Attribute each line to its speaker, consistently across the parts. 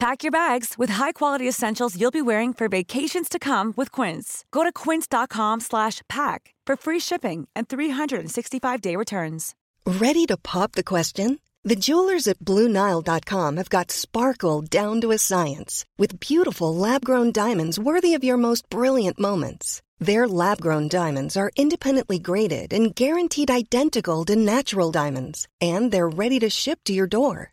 Speaker 1: Pack your bags with high-quality essentials you'll be wearing for vacations to come with Quince. Go to quince.com/pack for free shipping and 365-day returns.
Speaker 2: Ready to pop the question? The jewelers at BlueNile.com have got sparkle down to a science with beautiful lab-grown diamonds worthy of your most brilliant moments. Their lab-grown diamonds are independently graded and guaranteed identical to natural diamonds, and they're ready to ship to your door.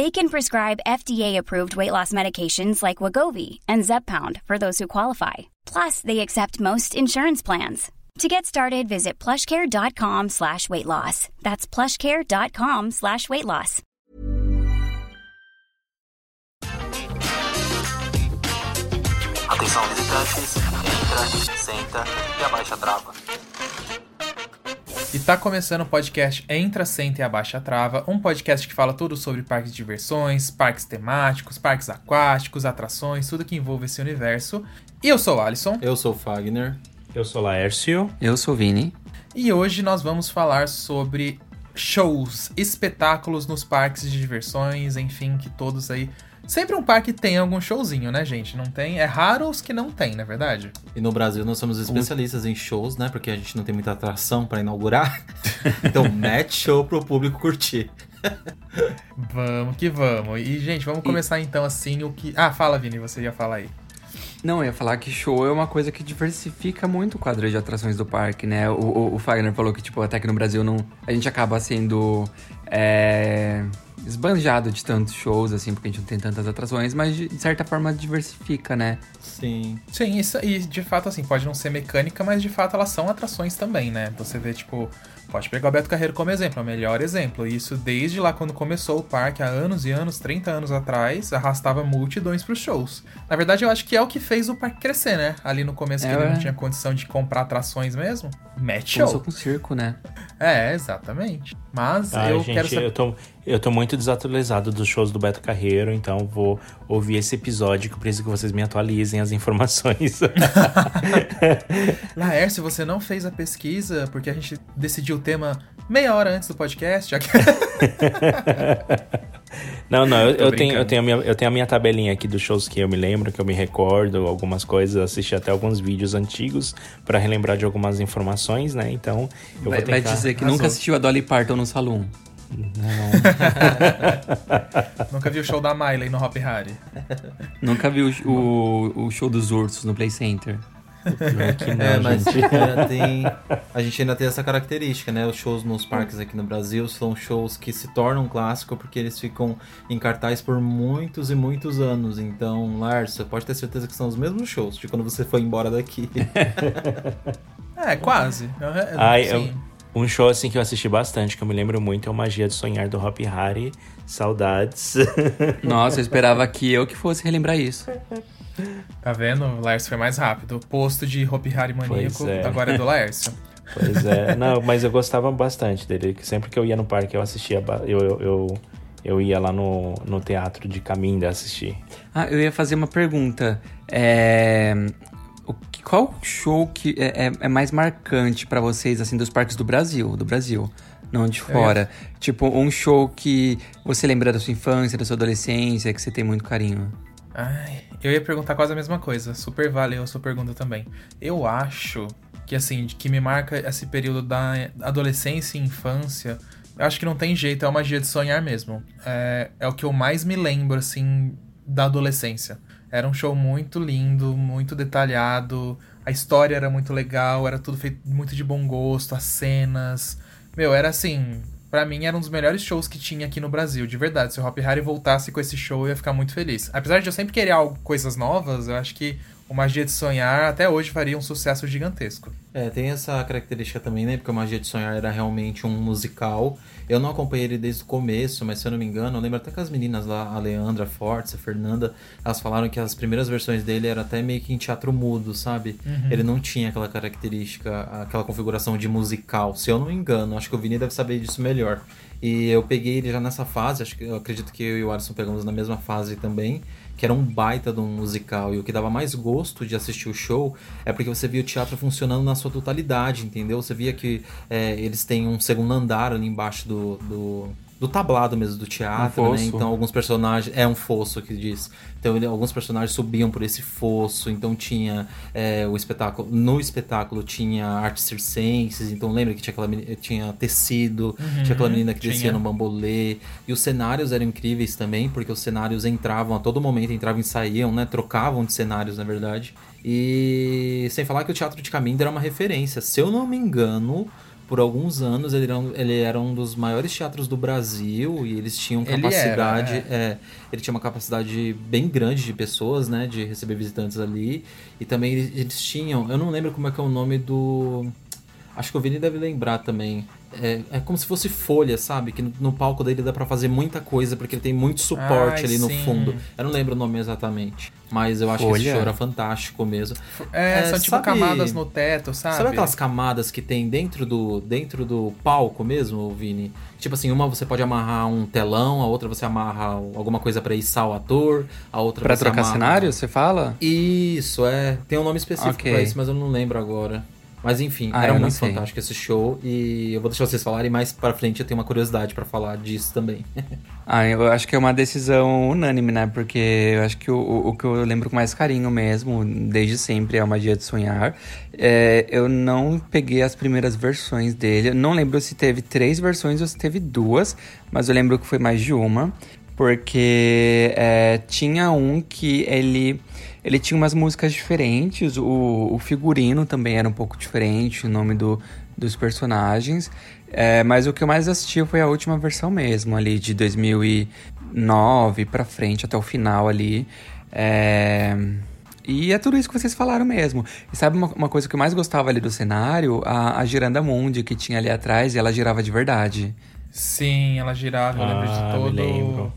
Speaker 3: They can prescribe FDA-approved weight loss medications like Wagovi and Zepbound for those who qualify. Plus, they accept most insurance plans. To get started, visit plushcare.com slash weight loss. That's plushcare.com slash weight loss.
Speaker 4: Atenção visitantes, entra, senta e abaixa a trava.
Speaker 5: E tá começando o podcast Entra, Senta e Abaixa a Trava, um podcast que fala tudo sobre parques de diversões, parques temáticos, parques aquáticos, atrações, tudo que envolve esse universo. E eu sou o Alisson.
Speaker 6: Eu sou o Fagner.
Speaker 7: Eu sou Laércio.
Speaker 8: Eu sou o Vini.
Speaker 5: E hoje nós vamos falar sobre shows, espetáculos nos parques de diversões, enfim, que todos aí Sempre um parque tem algum showzinho, né, gente? Não tem? É raro os que não tem, na é verdade.
Speaker 6: E no Brasil nós somos especialistas em shows, né? Porque a gente não tem muita atração para inaugurar. então, mete show pro público curtir.
Speaker 5: vamos que vamos. E, gente, vamos começar e... então assim o que. Ah, fala, Vini, você ia falar aí.
Speaker 8: Não, eu ia falar que show é uma coisa que diversifica muito o quadro de atrações do parque, né? O, o, o Fagner falou que, tipo, até que no Brasil não, a gente acaba sendo. É esbanjado de tantos shows, assim, porque a gente não tem tantas atrações, mas de certa forma diversifica, né?
Speaker 6: Sim.
Speaker 5: Sim, isso, e de fato, assim, pode não ser mecânica, mas de fato elas são atrações também, né? Você vê, tipo, Pode pegar o Beto Carreiro como exemplo, é o melhor exemplo. Isso desde lá quando começou o parque, há anos e anos, 30 anos atrás, arrastava multidões pros shows. Na verdade, eu acho que é o que fez o parque crescer, né? Ali no começo, é, que ele não tinha condição de comprar atrações mesmo. Match show.
Speaker 8: Começou com circo, né?
Speaker 5: É, exatamente. Mas
Speaker 7: Ai,
Speaker 5: eu
Speaker 7: gente,
Speaker 5: quero saber...
Speaker 7: Eu tô, eu tô muito desatualizado dos shows do Beto Carreiro, então vou ouvir esse episódio que eu preciso que vocês me atualizem as informações.
Speaker 5: Laércio, você não fez a pesquisa porque a gente decidiu o tema meia hora antes do podcast. Já que...
Speaker 7: não, não, eu, eu tenho, eu, tenho a minha, eu tenho a minha tabelinha aqui dos shows que eu me lembro, que eu me recordo, algumas coisas, assisti até alguns vídeos antigos para relembrar de algumas informações, né? Então, eu
Speaker 8: vai,
Speaker 7: vou tentar...
Speaker 8: Vai dizer que nunca assistiu a Dolly Parton no salão.
Speaker 7: Não.
Speaker 5: Nunca vi o show da Miley no Hop Harry.
Speaker 8: Nunca vi o, o, o show dos ursos no Play Center.
Speaker 6: Não, é, mas ainda tem, a gente ainda tem essa característica, né? Os shows nos parques aqui no Brasil são shows que se tornam clássico porque eles ficam em cartaz por muitos e muitos anos. Então, Lars, você pode ter certeza que são os mesmos shows de quando você foi embora daqui.
Speaker 5: é, quase.
Speaker 7: Ai, eu, um show assim que eu assisti bastante, que eu me lembro muito, é o Magia de Sonhar do Hop Harry. Saudades.
Speaker 8: Nossa, eu esperava que eu que fosse relembrar isso.
Speaker 5: Tá vendo? O Laércio foi mais rápido. O posto de Hopi Hari maníaco é. agora é do Laércio.
Speaker 7: Pois é. Não, mas eu gostava bastante dele. Sempre que eu ia no parque, eu assistia. Eu, eu, eu, eu ia lá no, no teatro de Caminda assistir.
Speaker 8: Ah, eu ia fazer uma pergunta. É... Qual show que é, é, é mais marcante para vocês, assim, dos parques do Brasil? Do Brasil? não de fora. É. Tipo, um show que você lembra da sua infância, da sua adolescência, que você tem muito carinho.
Speaker 5: Ai, eu ia perguntar quase a mesma coisa. Super valeu a sua pergunta também. Eu acho que, assim, que me marca esse período da adolescência e infância. Eu acho que não tem jeito, é uma magia de sonhar mesmo. É, é o que eu mais me lembro, assim, da adolescência. Era um show muito lindo, muito detalhado. A história era muito legal, era tudo feito muito de bom gosto, as cenas. Meu, era assim. para mim era um dos melhores shows que tinha aqui no Brasil, de verdade. Se o Hop Harry voltasse com esse show, eu ia ficar muito feliz. Apesar de eu sempre querer algo, coisas novas, eu acho que o Magia de Sonhar até hoje faria um sucesso gigantesco.
Speaker 6: É, tem essa característica também, né? Porque o Magia de Sonhar era realmente um musical. Eu não acompanhei ele desde o começo, mas se eu não me engano, eu lembro até que as meninas lá, a Leandra Fortes, a Fernanda, elas falaram que as primeiras versões dele eram até meio que em teatro mudo, sabe? Uhum. Ele não tinha aquela característica, aquela configuração de musical. Se eu não me engano, acho que o Vini deve saber disso melhor. E eu peguei ele já nessa fase, acho que eu acredito que eu e o Alisson pegamos na mesma fase também que era um baita de um musical. E o que dava mais gosto de assistir o show é porque você via o teatro funcionando na sua totalidade, entendeu? Você via que é, eles têm um segundo andar ali embaixo do, do do tablado mesmo do teatro, um né? Então alguns personagens é um fosso que diz. Então ele, alguns personagens subiam por esse fosso. Então tinha é, o espetáculo no espetáculo tinha artes circenses. Então lembra que tinha aquela tinha tecido, uhum, tinha aquela menina que tinha. descia no bambolê e os cenários eram incríveis também porque os cenários entravam a todo momento entravam e saíam, né? Trocavam de cenários na verdade. E sem falar que o teatro de Caminho era uma referência. Se eu não me engano por alguns anos ele era, um, ele era um dos maiores teatros do Brasil e eles tinham capacidade. Ele, era, é. É, ele tinha uma capacidade bem grande de pessoas, né? De receber visitantes ali. E também eles, eles tinham. Eu não lembro como é que é o nome do. Acho que o Vini deve lembrar também. É, é como se fosse folha, sabe? Que no, no palco dele dá para fazer muita coisa, porque ele tem muito suporte Ai, ali no sim. fundo. Eu não lembro o nome exatamente. Mas eu acho folha. que esse show era fantástico mesmo.
Speaker 5: É, é são tipo sabe, camadas no teto, sabe?
Speaker 6: Sabe aquelas camadas que tem dentro do, dentro do palco mesmo, Vini? Tipo assim, uma você pode amarrar um telão, a outra você amarra alguma coisa para içar o ator, a outra
Speaker 8: Pra trocar amarra... cenário, você fala?
Speaker 6: Isso, é. Tem um nome específico okay. pra isso, mas eu não lembro agora. Mas enfim, ah, era muito fantástico esse show e eu vou deixar vocês falarem mais para frente eu tenho uma curiosidade para falar disso também.
Speaker 8: ah, eu acho que é uma decisão unânime, né? Porque eu acho que o, o que eu lembro com mais carinho mesmo, desde sempre, é o Magia de Sonhar. É, eu não peguei as primeiras versões dele. Eu não lembro se teve três versões ou se teve duas, mas eu lembro que foi mais de uma. Porque é, tinha um que ele ele tinha umas músicas diferentes, o, o figurino também era um pouco diferente, o nome do, dos personagens. É, mas o que eu mais assisti foi a última versão mesmo, ali de 2009 pra frente, até o final ali. É... E é tudo isso que vocês falaram mesmo. E sabe uma, uma coisa que eu mais gostava ali do cenário? A, a giranda Mundi que tinha ali atrás e ela girava de verdade.
Speaker 5: Sim, ela girava, eu lembro de ah, todo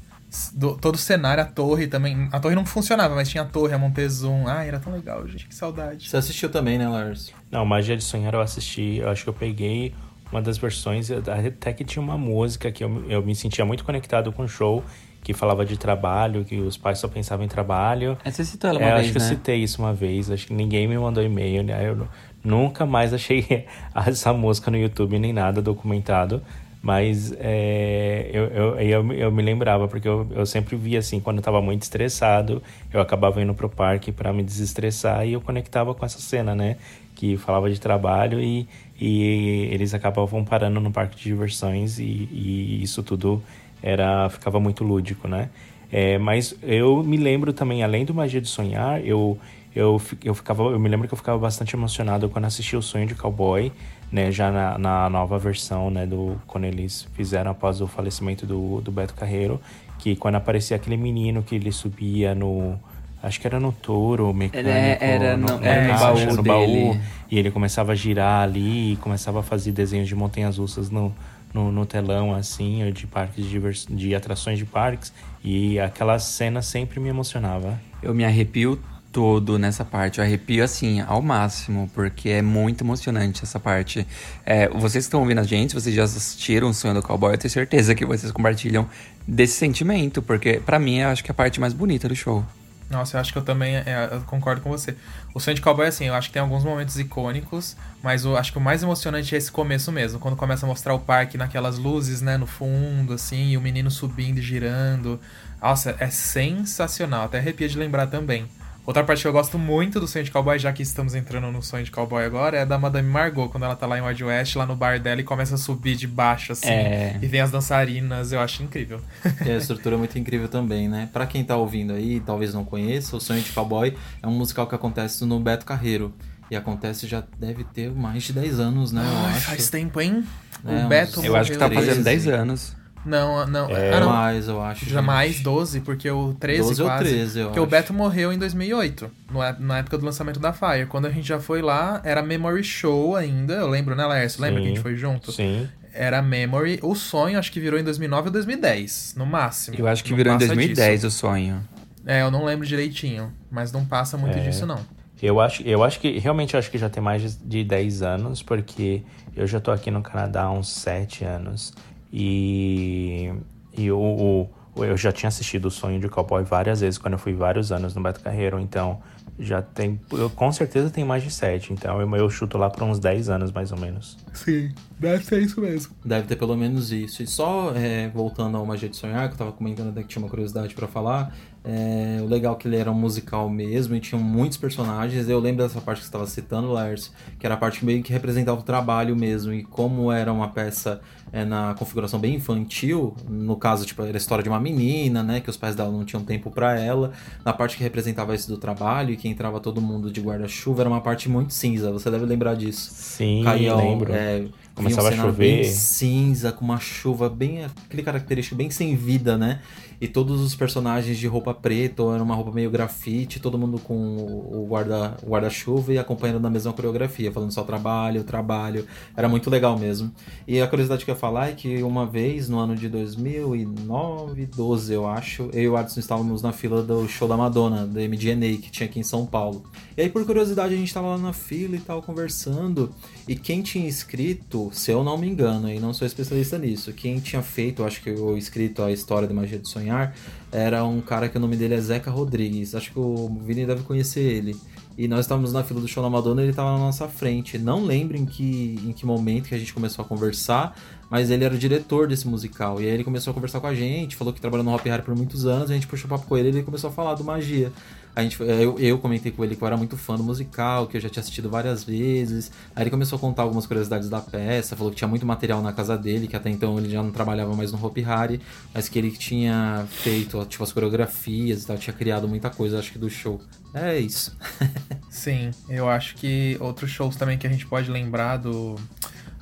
Speaker 5: do, todo o cenário, a torre também. A torre não funcionava, mas tinha a torre, a Montezum. Ai, era tão legal, gente. Que saudade.
Speaker 6: Você assistiu também, né, Lars?
Speaker 7: Não, Magia de Sonhar eu assisti. Eu acho que eu peguei uma das versões. Até que tinha uma música que eu, eu me sentia muito conectado com o show. Que falava de trabalho, que os pais só pensavam em trabalho.
Speaker 8: É, você citou ela uma é,
Speaker 7: vez,
Speaker 8: Acho
Speaker 7: que né? eu citei isso uma vez. Acho que ninguém me mandou e-mail, né? Eu nunca mais achei essa música no YouTube nem nada documentado. Mas é, eu, eu, eu, eu, me lembrava, porque eu, eu sempre via assim, quando eu estava muito estressado, eu acabava indo pro parque para me desestressar e eu conectava com essa cena, né? Que falava de trabalho e, e eles acabavam parando no parque de diversões e, e isso tudo era ficava muito lúdico, né? É, mas eu me lembro também, além do Magia de Sonhar, eu, eu, eu, ficava, eu me lembro que eu ficava bastante emocionado quando assisti o Sonho de Cowboy, né, já na, na, nova versão, né, do quando eles fizeram após o falecimento do, do Beto Carreiro, que quando aparecia aquele menino que ele subia no acho que era no touro mecânico,
Speaker 8: era, era no, no, era no, baú, no baú
Speaker 7: e ele começava a girar ali e começava a fazer desenhos de montanhas russas no, no, no telão assim, de parques de, de atrações de parques e aquela cena sempre me emocionava.
Speaker 8: Eu me arrepio todo nessa parte. Eu arrepio assim, ao máximo, porque é muito emocionante essa parte. É, vocês que estão ouvindo a gente, vocês já assistiram o Sonho do Cowboy, eu tenho certeza que vocês compartilham desse sentimento, porque para mim eu acho que é a parte mais bonita do show.
Speaker 5: Nossa, eu acho que eu também é, eu concordo com você. O Sonho de Cowboy, assim, eu acho que tem alguns momentos icônicos, mas eu acho que o mais emocionante é esse começo mesmo, quando começa a mostrar o parque naquelas luzes, né, no fundo, assim, e o menino subindo e girando. Nossa, é sensacional, até arrepia de lembrar também. Outra parte que eu gosto muito do Sonho de Cowboy, já que estamos entrando no Sonho de Cowboy agora, é da Madame Margot, quando ela tá lá em Wild West, lá no bar dela, e começa a subir de baixo, assim, é... e vem as dançarinas, eu acho incrível.
Speaker 6: É, a estrutura é muito incrível também, né? Pra quem tá ouvindo aí, talvez não conheça, o Sonho de Cowboy é um musical que acontece no Beto Carreiro. E acontece já deve ter mais de 10 anos, né?
Speaker 5: Ai,
Speaker 6: eu acho.
Speaker 5: faz tempo, hein?
Speaker 6: É,
Speaker 5: o Beto
Speaker 8: Eu acho que tá fazendo
Speaker 6: 13.
Speaker 8: 10 anos.
Speaker 5: Não, não.
Speaker 7: É,
Speaker 5: ah, não.
Speaker 6: mais, eu acho.
Speaker 5: Já
Speaker 6: gente.
Speaker 5: mais 12, porque o 13
Speaker 6: 12 ou
Speaker 5: quase.
Speaker 6: 13, eu
Speaker 5: porque o
Speaker 6: acho.
Speaker 5: Beto morreu em 2008, no é- na época do lançamento da Fire. Quando a gente já foi lá, era Memory Show ainda. Eu lembro, né, Laércio? Lembra que a gente foi junto?
Speaker 7: Sim.
Speaker 5: Era Memory. O sonho acho que virou em 2009 ou 2010, no máximo.
Speaker 8: Eu acho que
Speaker 5: Não
Speaker 8: virou em
Speaker 5: passa
Speaker 8: 2010
Speaker 5: disso.
Speaker 8: o sonho.
Speaker 5: É, eu não lembro direitinho, mas não passa muito
Speaker 7: É.
Speaker 5: disso, não.
Speaker 7: Eu acho, eu acho que, realmente, eu acho que já tem mais de 10 anos, porque eu já tô aqui no Canadá há uns 7 anos. E, e o, o- eu já tinha assistido o Sonho de Cowboy várias vezes, quando eu fui vários anos no Beto Carreiro, então já tem, eu, com certeza tem mais de 7, então eu, eu chuto lá para uns 10 anos, mais ou menos.
Speaker 5: Sim, deve ser isso mesmo.
Speaker 6: Deve ter pelo menos isso. E só é, voltando ao Magia de Sonhar, que eu tava comentando até que tinha uma curiosidade pra falar. É, o legal é que ele era um musical mesmo e tinha muitos personagens. Eu lembro dessa parte que você estava citando, Lars, que era a parte meio que representava o trabalho mesmo. E como era uma peça é, na configuração bem infantil, no caso, tipo, era a história de uma menina, né? Que os pais dela não tinham tempo pra ela. Na parte que representava isso do trabalho e que entrava todo mundo de guarda-chuva, era uma parte muito cinza. Você deve lembrar disso.
Speaker 7: Sim,
Speaker 6: Caía,
Speaker 7: lembro.
Speaker 6: é,
Speaker 7: Começava
Speaker 6: um
Speaker 7: a chover.
Speaker 6: cinza, com uma chuva bem. aquele característico bem sem vida, né? E todos os personagens de roupa preta, ou era uma roupa meio grafite, todo mundo com o guarda- guarda-chuva e acompanhando na mesma coreografia, falando só trabalho, trabalho. Era muito legal mesmo. E a curiosidade que eu ia falar é que uma vez, no ano de 2009, 12, eu acho, eu e o Adson estávamos na fila do show da Madonna, da MDNA, que tinha aqui em São Paulo. E aí, por curiosidade, a gente estava lá na fila e tal, conversando. E quem tinha escrito, se eu não me engano, e não sou especialista nisso, quem tinha feito, acho que o escrito a história da Magia de Sonhar, era um cara que o nome dele é Zeca Rodrigues. Acho que o Vini deve conhecer ele. E nós estávamos na fila do show da Madonna e ele estava na nossa frente. Não lembro em que, em que momento que a gente começou a conversar, mas ele era o diretor desse musical. E aí ele começou a conversar com a gente, falou que trabalhou no Hop Harry por muitos anos, a gente puxou papo com ele e ele começou a falar do Magia. A gente, eu, eu comentei com ele que eu era muito fã do musical, que eu já tinha assistido várias vezes. Aí ele começou a contar algumas curiosidades da peça, falou que tinha muito material na casa dele, que até então ele já não trabalhava mais no Hopi Hari, mas que ele tinha feito tipo, as coreografias e tal, tinha criado muita coisa, acho que do show. É isso.
Speaker 5: Sim, eu acho que outros shows também que a gente pode lembrar do.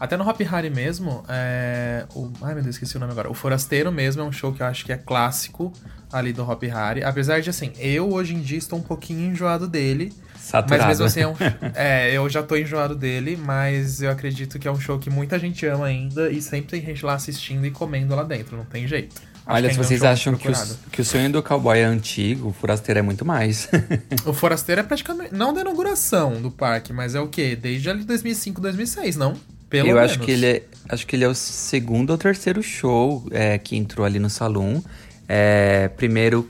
Speaker 5: Até no Hop Harry mesmo, é. O... Ai meu Deus, esqueci o nome agora. O Forasteiro mesmo é um show que eu acho que é clássico ali do Hop Harry. Apesar de, assim, eu hoje em dia estou um pouquinho enjoado dele.
Speaker 8: Saturado.
Speaker 5: Mas mesmo assim, é, um... é, eu já tô enjoado dele, mas eu acredito que é um show que muita gente ama ainda e sempre tem gente lá assistindo e comendo lá dentro, não tem jeito. Acho
Speaker 8: Olha, se
Speaker 5: ainda é um
Speaker 8: vocês acham que que o sonho do cowboy é antigo, o forasteiro é muito mais.
Speaker 5: O Forasteiro é praticamente. Não da inauguração do parque, mas é o quê? Desde ali 2005, 2006, não? Pelo
Speaker 8: eu
Speaker 5: menos.
Speaker 8: acho que ele é, acho que ele é o segundo ou terceiro show é, que entrou ali no salão. É, primeiro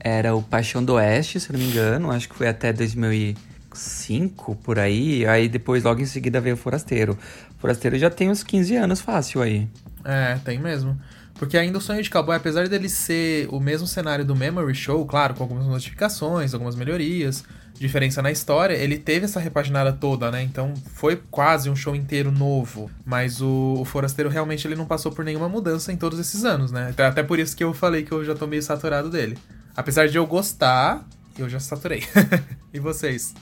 Speaker 8: era o Paixão do Oeste, se não me engano, acho que foi até 2005 por aí. Aí depois logo em seguida veio o Forasteiro. O Forasteiro já tem uns 15 anos fácil aí.
Speaker 5: É, tem mesmo. Porque ainda o Sonho de Cowboy, apesar dele ser o mesmo cenário do Memory Show, claro, com algumas modificações, algumas melhorias, diferença na história, ele teve essa repaginada toda, né? Então foi quase um show inteiro novo. Mas o, o Forasteiro realmente ele não passou por nenhuma mudança em todos esses anos, né? Até, até por isso que eu falei que eu já tô meio saturado dele. Apesar de eu gostar, eu já saturei. e vocês?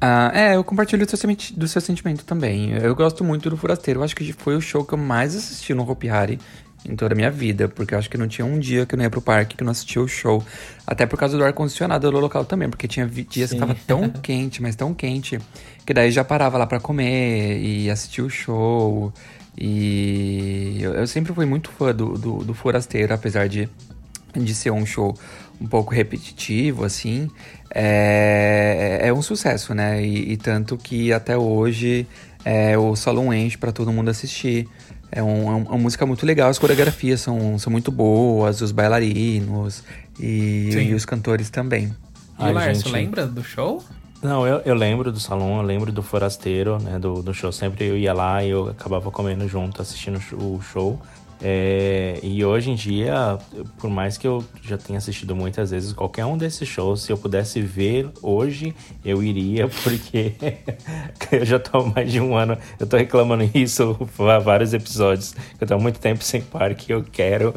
Speaker 8: Ah, é, eu compartilho do seu, do seu sentimento também. Eu gosto muito do Forasteiro. Eu acho que foi o show que eu mais assisti no Hopi Hari em toda a minha vida. Porque eu acho que não tinha um dia que eu não ia pro parque que eu não assistia o show. Até por causa do ar-condicionado do local também. Porque tinha dias
Speaker 6: Sim.
Speaker 8: que tava tão quente, mas tão quente. Que daí já parava lá pra comer e assistir o show. E eu, eu sempre fui muito fã do, do, do Forasteiro, apesar de de ser um show um pouco repetitivo, assim, é, é um sucesso, né? E, e tanto que até hoje é, o salão enche para todo mundo assistir. É, um- é um- uma música muito legal, as coreografias são, são muito boas, os bailarinos e, e os cantores também.
Speaker 5: E
Speaker 7: Ai,
Speaker 5: o Lárcio,
Speaker 7: gente.
Speaker 5: lembra do show?
Speaker 7: Não, eu, eu lembro do salão, eu lembro do forasteiro, né, do, do show. Sempre eu ia lá e eu acabava comendo junto, assistindo o show. É, e hoje em dia, por mais que eu já tenha assistido muitas vezes qualquer um desses shows, se eu pudesse ver hoje, eu iria, porque eu já tô mais de um ano, eu tô reclamando isso há vários episódios. Eu tô há muito tempo sem parque, eu quero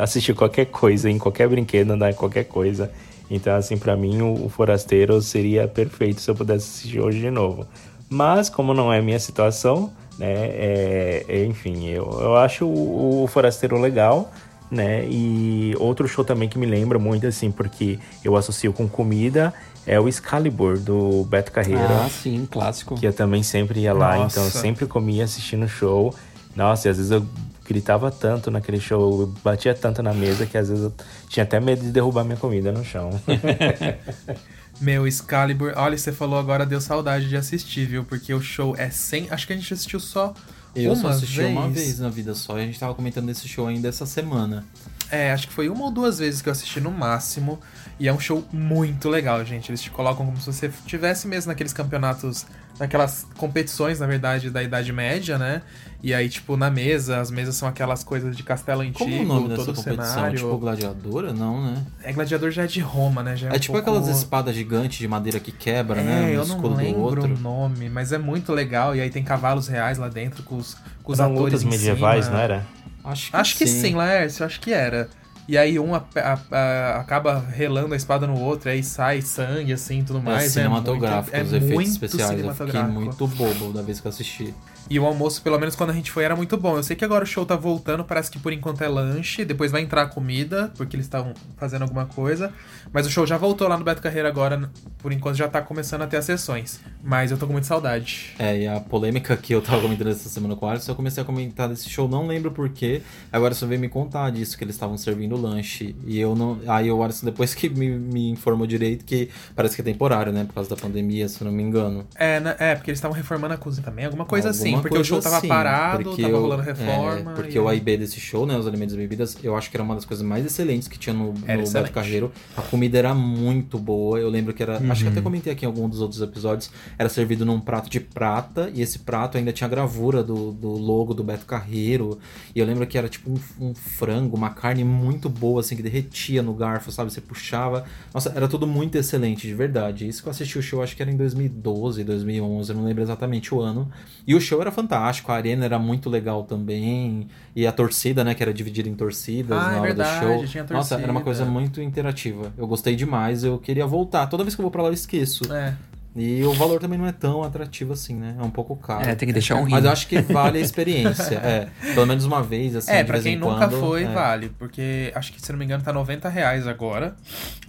Speaker 7: assistir qualquer coisa, em qualquer brinquedo, andar em qualquer coisa. Então, assim, pra mim, o Forasteiro seria perfeito se eu pudesse assistir hoje de novo. Mas, como não é minha situação, né? É, é, enfim, eu, eu acho o, o Forasteiro legal, né? E outro show também que me lembra muito, assim, porque eu associo com comida, é o Excalibur, do Beto Carreira.
Speaker 8: Ah, sim, clássico.
Speaker 7: Que eu também sempre ia lá,
Speaker 5: Nossa.
Speaker 7: então eu sempre comia assistindo o show. Nossa, e às vezes eu gritava tanto naquele show, eu batia tanto na mesa que às vezes eu tinha até medo de derrubar minha comida no chão.
Speaker 5: Meu, Excalibur, olha, você falou agora, deu saudade de assistir, viu? Porque o show é sem. Acho que a gente assistiu só.
Speaker 6: Eu
Speaker 5: uma
Speaker 6: só assisti
Speaker 5: vez.
Speaker 6: uma vez na vida só e a gente tava comentando desse show ainda essa semana.
Speaker 5: É, acho que foi uma ou duas vezes que eu assisti no máximo. E é um show muito legal, gente. Eles te colocam como se você tivesse mesmo naqueles campeonatos, naquelas competições, na verdade, da Idade Média, né? E aí, tipo, na mesa, as mesas são aquelas coisas de castelo antigo,
Speaker 6: Como o nome dessa
Speaker 5: todo o
Speaker 6: competição?
Speaker 5: cenário.
Speaker 6: Tipo gladiadora? Não, né?
Speaker 5: É Gladiador já é de Roma, né? Já é,
Speaker 6: É,
Speaker 5: um
Speaker 6: tipo
Speaker 5: pouco...
Speaker 6: aquelas espadas gigantes de madeira que quebra,
Speaker 5: É,
Speaker 6: né? Um
Speaker 5: eu
Speaker 6: escudo
Speaker 5: não
Speaker 6: do
Speaker 5: lembro
Speaker 6: outro.
Speaker 5: o nome, mas é muito legal. E aí tem cavalos reais lá dentro com os, com os
Speaker 7: Eram
Speaker 5: atores
Speaker 7: medievais,
Speaker 5: cima.
Speaker 7: não era?
Speaker 6: Acho que
Speaker 5: Acho que
Speaker 6: sim.
Speaker 5: sim, Laércio, acho que era. E aí um a- a- a- acaba relando a espada no outro, aí sai sangue, assim, tudo
Speaker 6: É
Speaker 5: mais.
Speaker 6: cinematográfico,
Speaker 5: é muito,
Speaker 6: os
Speaker 5: é
Speaker 6: efeitos
Speaker 5: muito
Speaker 6: especiais. Eu fiquei muito bobo da vez que eu assisti.
Speaker 5: E o almoço, pelo menos quando a gente foi, era muito bom. Eu sei que agora o show tá voltando, parece que por enquanto é lanche, depois vai entrar comida, porque eles estavam fazendo alguma coisa. Mas o show já voltou lá no Beto Carreira agora, por enquanto já tá começando a ter as sessões. Mas eu tô com muita saudade.
Speaker 6: É, e a polêmica que eu tava comentando essa semana com o Alisson, eu comecei a comentar desse show, não lembro porquê. Agora só veio me contar disso, que eles estavam servindo lanche. E eu não. Aí o Alisson, depois que me, me informou direito, que parece que é temporário, né? Por causa da pandemia, se eu não me engano.
Speaker 5: É, né, é porque eles estavam reformando a cozinha também, alguma coisa assim.
Speaker 6: Alguma
Speaker 5: Porque o show tava
Speaker 6: assim,
Speaker 5: parado,
Speaker 6: porque
Speaker 5: tava
Speaker 6: eu-
Speaker 5: rolando reforma.
Speaker 6: é, porque
Speaker 5: e
Speaker 6: o AIB desse show, né? Os alimentos e bebidas, eu acho que era uma das coisas mais excelentes que tinha no,
Speaker 5: Era
Speaker 6: no. Beto Carreiro. A comida era muito boa. Eu lembro que era. Acho que
Speaker 5: Uhum.
Speaker 6: até comentei aqui em algum dos outros episódios. Era servido num prato de prata. E esse prato ainda tinha a gravura do, do logo do Beto Carreiro. E eu lembro que era tipo um, um frango, uma carne muito boa, assim, que derretia no garfo, sabe? Você puxava. Nossa, era tudo muito excelente, de verdade. Isso que eu assisti o show, acho que era em 2012, 2011, eu não lembro exatamente o ano. E o show era fantástico, a arena era muito legal também. E a torcida, né, que era dividida em torcidas
Speaker 5: Ah, é
Speaker 6: na hora
Speaker 5: verdade,
Speaker 6: do show.
Speaker 5: tinha
Speaker 6: Nossa, era uma
Speaker 5: torcida.
Speaker 6: coisa muito interativa. Eu gostei demais, eu queria voltar. Toda vez que eu vou pra lá eu esqueço.
Speaker 5: É.
Speaker 6: E o valor também não é tão atrativo assim, né? É um pouco caro.
Speaker 8: É, tem que deixar um rim.
Speaker 6: Mas eu acho que vale a experiência. é, pelo menos uma vez, assim,
Speaker 5: É,
Speaker 6: de
Speaker 5: pra
Speaker 6: vez
Speaker 5: quem
Speaker 6: em
Speaker 5: nunca
Speaker 6: quando,
Speaker 5: foi,
Speaker 6: é.
Speaker 5: vale. Porque acho que, se não me engano, tá 90 reais agora.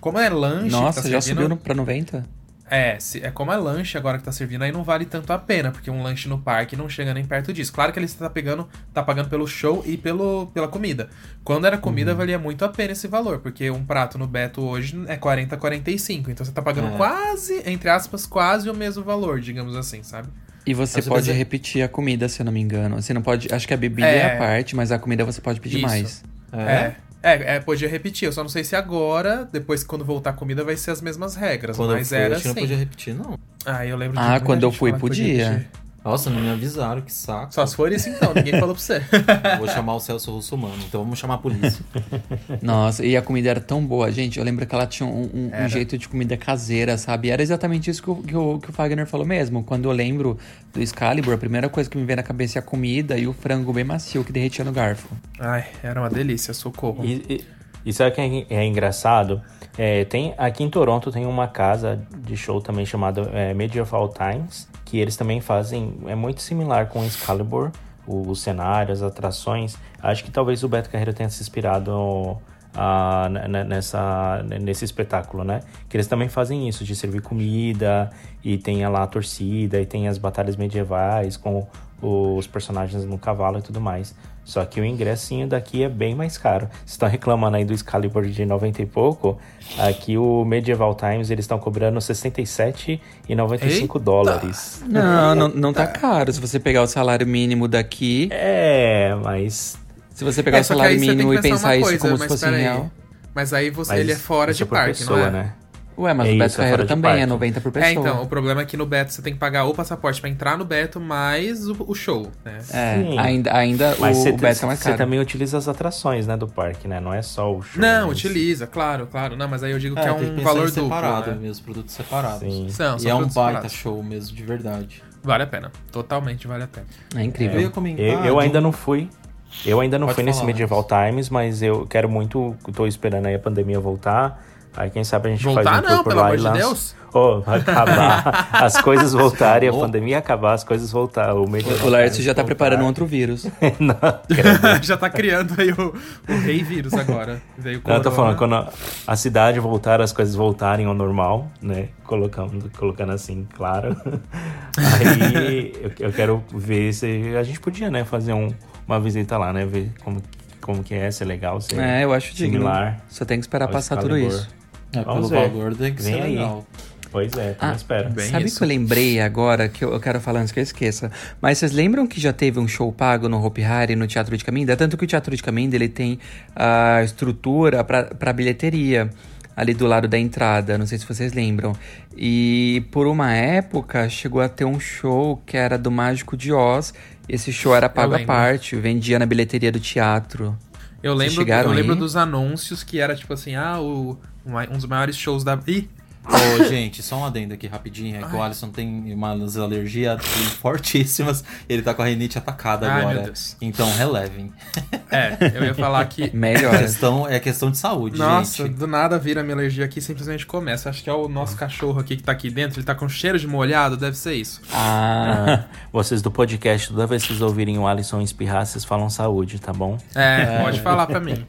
Speaker 5: Como é lanche.
Speaker 8: Nossa,
Speaker 5: que tá
Speaker 8: já
Speaker 5: servindo-
Speaker 8: subiu pra 90?
Speaker 5: É, se, é como é lanche agora que tá servindo, aí não vale tanto a pena, porque um lanche no parque não chega nem perto disso. Claro que ele tá pegando, tá pagando pelo show e pelo, pela comida. Quando era comida,
Speaker 6: Uhum.
Speaker 5: valia muito a pena esse valor, porque um prato no Beto hoje é 40, 45. Então você tá pagando
Speaker 6: É.
Speaker 5: quase, entre aspas, quase o mesmo valor, digamos assim, sabe?
Speaker 8: E você
Speaker 6: Mas você
Speaker 8: pode repetir a comida, se eu não me engano. Você não pode. Acho que a bebida é,
Speaker 5: É.
Speaker 8: a parte, mas a comida você pode pedir
Speaker 5: Isso.
Speaker 8: mais.
Speaker 5: É. É, é, podia repetir. Eu só não sei se agora, depois que quando voltar a comida, vai ser as mesmas regras.
Speaker 6: Quando
Speaker 5: mas
Speaker 6: eu fui,
Speaker 5: era
Speaker 6: acho que
Speaker 5: assim.
Speaker 6: não podia repetir, não.
Speaker 5: Ah, eu lembro de
Speaker 8: Ah, quando eu fui,
Speaker 5: que
Speaker 8: podia.
Speaker 6: Nossa, não me avisaram, que saco.
Speaker 5: Só se for isso então, ninguém falou pra você.
Speaker 6: Vou chamar o Celso Russomano, então vamos chamar a polícia.
Speaker 8: Nossa, e a comida era tão boa, gente. Eu lembro que ela tinha um, um- um jeito de comida caseira, sabe? E era exatamente isso que o, que, o, que o Fagner falou mesmo. Quando eu lembro do Excalibur, a primeira coisa que me vem na cabeça é a comida e o frango bem macio que derretia no garfo.
Speaker 5: Ai, era uma delícia, socorro.
Speaker 7: E, e, e sabe o que é, é engraçado? É, tem, aqui em Toronto tem uma casa de show também chamada é, Medieval Times, que eles também fazem, é muito similar com Excalibur, o, o cenário, as atrações. Acho que talvez o Beto Carreiro tenha se inspirado ah, n- n- nessa, nesse espetáculo, né? Que eles também fazem isso, de servir comida, e tem lá a torcida, e tem as batalhas medievais com os personagens no cavalo e tudo mais. Só que o ingressinho daqui é bem mais caro. Vocês estão reclamando aí do Excalibur de 90 e pouco? Aqui o Medieval Times eles estão cobrando 67,95
Speaker 5: Eita!
Speaker 7: dólares.
Speaker 8: Não, não, não tá caro. Se você pegar o salário mínimo daqui,
Speaker 7: É, mas
Speaker 8: se você pegar
Speaker 5: É,
Speaker 8: o salário mínimo
Speaker 5: que
Speaker 8: e
Speaker 5: pensar
Speaker 8: pensar
Speaker 5: uma
Speaker 8: isso
Speaker 5: coisa,
Speaker 8: como se
Speaker 5: mas
Speaker 8: fosse real.
Speaker 5: Mas aí você,
Speaker 7: mas
Speaker 5: ele é fora de parque,
Speaker 7: pessoa,
Speaker 5: não é?
Speaker 7: né?
Speaker 8: Ué, mas
Speaker 7: É
Speaker 8: o Beto
Speaker 7: isso, é
Speaker 8: Carreiro também é
Speaker 7: parque.
Speaker 8: 90 por pessoa.
Speaker 5: É, então, o problema é que no Beto você tem que pagar o passaporte pra entrar no Beto mais o, o show, né?
Speaker 8: É,
Speaker 7: Sim.
Speaker 8: ainda, ainda
Speaker 7: Mas
Speaker 8: o,
Speaker 7: você,
Speaker 8: o Beto é mais
Speaker 7: você
Speaker 8: caro.
Speaker 7: também utiliza as atrações, né, do parque, né? Não é só o show.
Speaker 5: Não,
Speaker 7: mas-
Speaker 5: utiliza, claro, claro. Não, mas aí eu digo que é,
Speaker 6: que
Speaker 5: um
Speaker 6: pensar
Speaker 5: valor duplo,
Speaker 6: separado
Speaker 5: né?
Speaker 6: mesmo, produtos separados.
Speaker 7: Sim.
Speaker 5: São,
Speaker 6: E é um baita
Speaker 5: separados.
Speaker 6: show mesmo, de verdade.
Speaker 5: Vale a pena. Totalmente vale a pena.
Speaker 8: É incrível.
Speaker 6: Eu ia comentar.
Speaker 7: Eu, eu
Speaker 6: de
Speaker 7: ainda não fui. Eu ainda não
Speaker 6: Pode
Speaker 7: fui nesse
Speaker 6: falar,
Speaker 7: Medieval Times, mas eu quero muito. Tô esperando aí a pandemia voltar Aí quem sabe a gente
Speaker 5: Voltar
Speaker 7: faz um
Speaker 5: não,
Speaker 7: tour por
Speaker 5: pelo
Speaker 7: lá
Speaker 5: amor
Speaker 7: e
Speaker 5: de
Speaker 7: lança.
Speaker 5: Deus.
Speaker 7: Oh, vai acabar, as coisas voltarem, a pandemia acabar, as coisas voltar. O, meio
Speaker 8: O Laércio já tá preparando um outro vírus.
Speaker 7: Não.
Speaker 5: Já tá criando aí o, o rei vírus agora. Veio
Speaker 7: Não, eu tô falando, quando a- a cidade voltar, as coisas voltarem ao normal, né? Colocando, colocando assim, claro. Aí eu, eu quero ver se a gente podia, né, fazer um- uma visita lá, né? Ver como, como que é, se é legal, se
Speaker 8: É, eu acho digno.
Speaker 7: similar.
Speaker 8: Só tem que esperar passar tudo isso.
Speaker 6: É, pelo
Speaker 7: Vamos ver.
Speaker 6: valor tem que
Speaker 7: Vem
Speaker 6: ser
Speaker 7: aí.
Speaker 6: legal.
Speaker 7: Pois é,
Speaker 8: Ah,
Speaker 7: espero.
Speaker 5: bem
Speaker 8: Sabe
Speaker 5: isso.
Speaker 8: que eu lembrei agora, que eu, eu quero falar antes que eu esqueça. Mas vocês lembram que já teve um show pago no Hopi Hari, no Teatro de Caminda? Tanto que o Teatro de Caminda, ele tem a estrutura pra pra bilheteria ali do lado da entrada, não sei se vocês lembram. E por uma época chegou a ter um show que era do Mágico de Oz. Esse show era pago à parte, vendia na bilheteria do teatro.
Speaker 5: Eu lembro, eu lembro
Speaker 8: aí?
Speaker 5: dos anúncios que era tipo assim, ah, o, um dos maiores shows da. Ih!
Speaker 6: Ô, gente, só um adendo aqui rapidinho. É que o Alisson tem umas alergias fortíssimas. Ele tá com a rinite atacada
Speaker 5: Ai,
Speaker 6: agora.
Speaker 5: meu Deus.
Speaker 6: Então relevem.
Speaker 5: É, eu ia falar que.
Speaker 6: É
Speaker 8: Melhor.
Speaker 6: questão, é questão de saúde,
Speaker 5: Nossa,
Speaker 6: gente.
Speaker 5: do nada vira minha alergia aqui e simplesmente começa. Acho que é o nosso cachorro aqui que tá aqui dentro, ele tá com cheiro de molhado, deve ser isso.
Speaker 8: Ah,
Speaker 7: Vocês do podcast, toda vez que vocês ouvirem o Alisson espirrar, vocês falam saúde, tá bom?
Speaker 5: É, pode falar pra mim.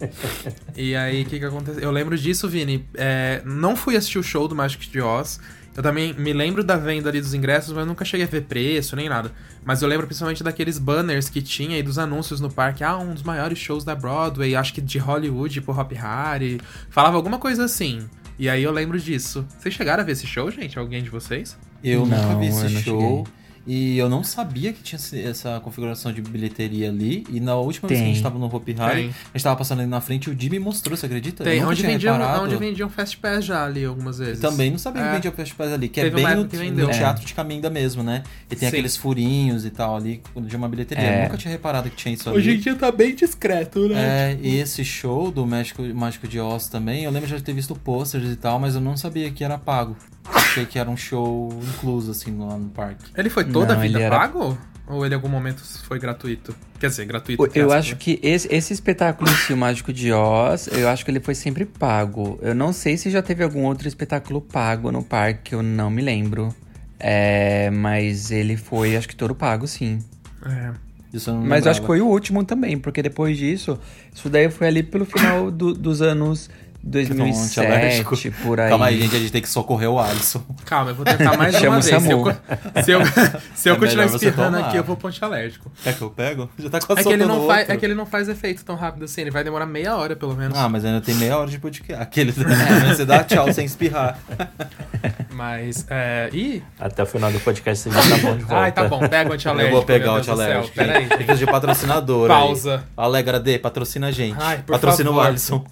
Speaker 5: E aí, o que que aconteceu? Eu lembro disso, Vini. É, não fui assistir o show do Magic de Oz. Eu também me lembro da venda ali dos ingressos, mas eu nunca cheguei a ver preço nem nada. Mas eu lembro principalmente daqueles banners que tinha e dos anúncios no parque. Ah, um dos maiores shows da Broadway, acho que de Hollywood por Hop Harry. Falava alguma coisa assim. E aí eu lembro disso. Vocês chegaram a ver esse show, gente? Alguém de vocês?
Speaker 6: Eu
Speaker 8: Não,
Speaker 6: nunca vi esse show. E eu não sabia que tinha essa configuração de bilheteria ali. E na última vez que a gente
Speaker 8: Tem.
Speaker 6: tava no Hopi Hari,
Speaker 5: Tem.
Speaker 6: a gente tava passando ali na frente e o Jimmy mostrou, você acredita? Eu
Speaker 5: Tem, onde vendiam, onde vendiam Fast Pass já ali algumas vezes.
Speaker 6: Também não sabia que
Speaker 5: É.
Speaker 6: vendia Fast Pass ali, que é
Speaker 5: Teve
Speaker 6: bem
Speaker 5: uma
Speaker 6: no,
Speaker 5: que
Speaker 6: no
Speaker 5: É.
Speaker 6: teatro de Caminda mesmo, né? E tem
Speaker 5: Sim.
Speaker 6: aqueles furinhos e tal ali de uma bilheteria.
Speaker 8: É.
Speaker 6: Eu nunca tinha reparado que tinha isso ali.
Speaker 5: Hoje em dia tá bem discreto, né?
Speaker 6: É, e esse show do Mágico, Mágico de Oz também, eu lembro já de ter visto posters e tal, mas eu não sabia que era pago. Achei que era um show incluso, assim, lá no parque.
Speaker 5: Ele foi toda a
Speaker 8: Não,
Speaker 5: vida
Speaker 8: ele era-
Speaker 5: pago? Ou ele em algum momento foi gratuito? Quer dizer, gratuito.
Speaker 8: Eu acho
Speaker 5: né?
Speaker 8: que esse, esse espetáculo em si, o Mágico de Oz, eu acho que ele foi sempre pago. Eu não sei se já teve algum outro espetáculo pago no parque, eu não me lembro. É, mas ele foi, acho que todo pago, sim.
Speaker 5: É.
Speaker 6: Isso eu não
Speaker 8: Mas eu acho que foi o último também, porque depois disso, isso daí foi ali pelo final do- dos anos. 2007, por aí.
Speaker 6: Calma aí, gente, a gente tem que socorrer o Alisson.
Speaker 5: Calma, eu vou tentar mais
Speaker 8: Chama
Speaker 5: uma vez. Se eu, se eu, se eu
Speaker 6: É
Speaker 5: continuar espirrando aqui, eu vou ponte alérgico.
Speaker 6: É que eu pego? Já tá quase
Speaker 5: É que, ele não faz,
Speaker 6: outro.
Speaker 5: é que ele não faz efeito tão rápido assim, ele vai demorar meia hora pelo menos.
Speaker 6: Ah, mas ainda tem meia hora de podcast. Aquele você dá tchau sem espirrar.
Speaker 5: Mas, é. Ih!
Speaker 7: Até o final do podcast você já tá bom de volta.
Speaker 5: Ai, tá bom, pega o
Speaker 6: Eu
Speaker 5: antialérgico.
Speaker 6: vou pegar o antialérgico.
Speaker 5: Pera aí.
Speaker 6: Tem que de patrocinador
Speaker 5: Pausa.
Speaker 6: aí. Alegra D, patrocina a gente.
Speaker 5: Ai, por
Speaker 6: patrocina
Speaker 5: favor.
Speaker 6: o Alisson.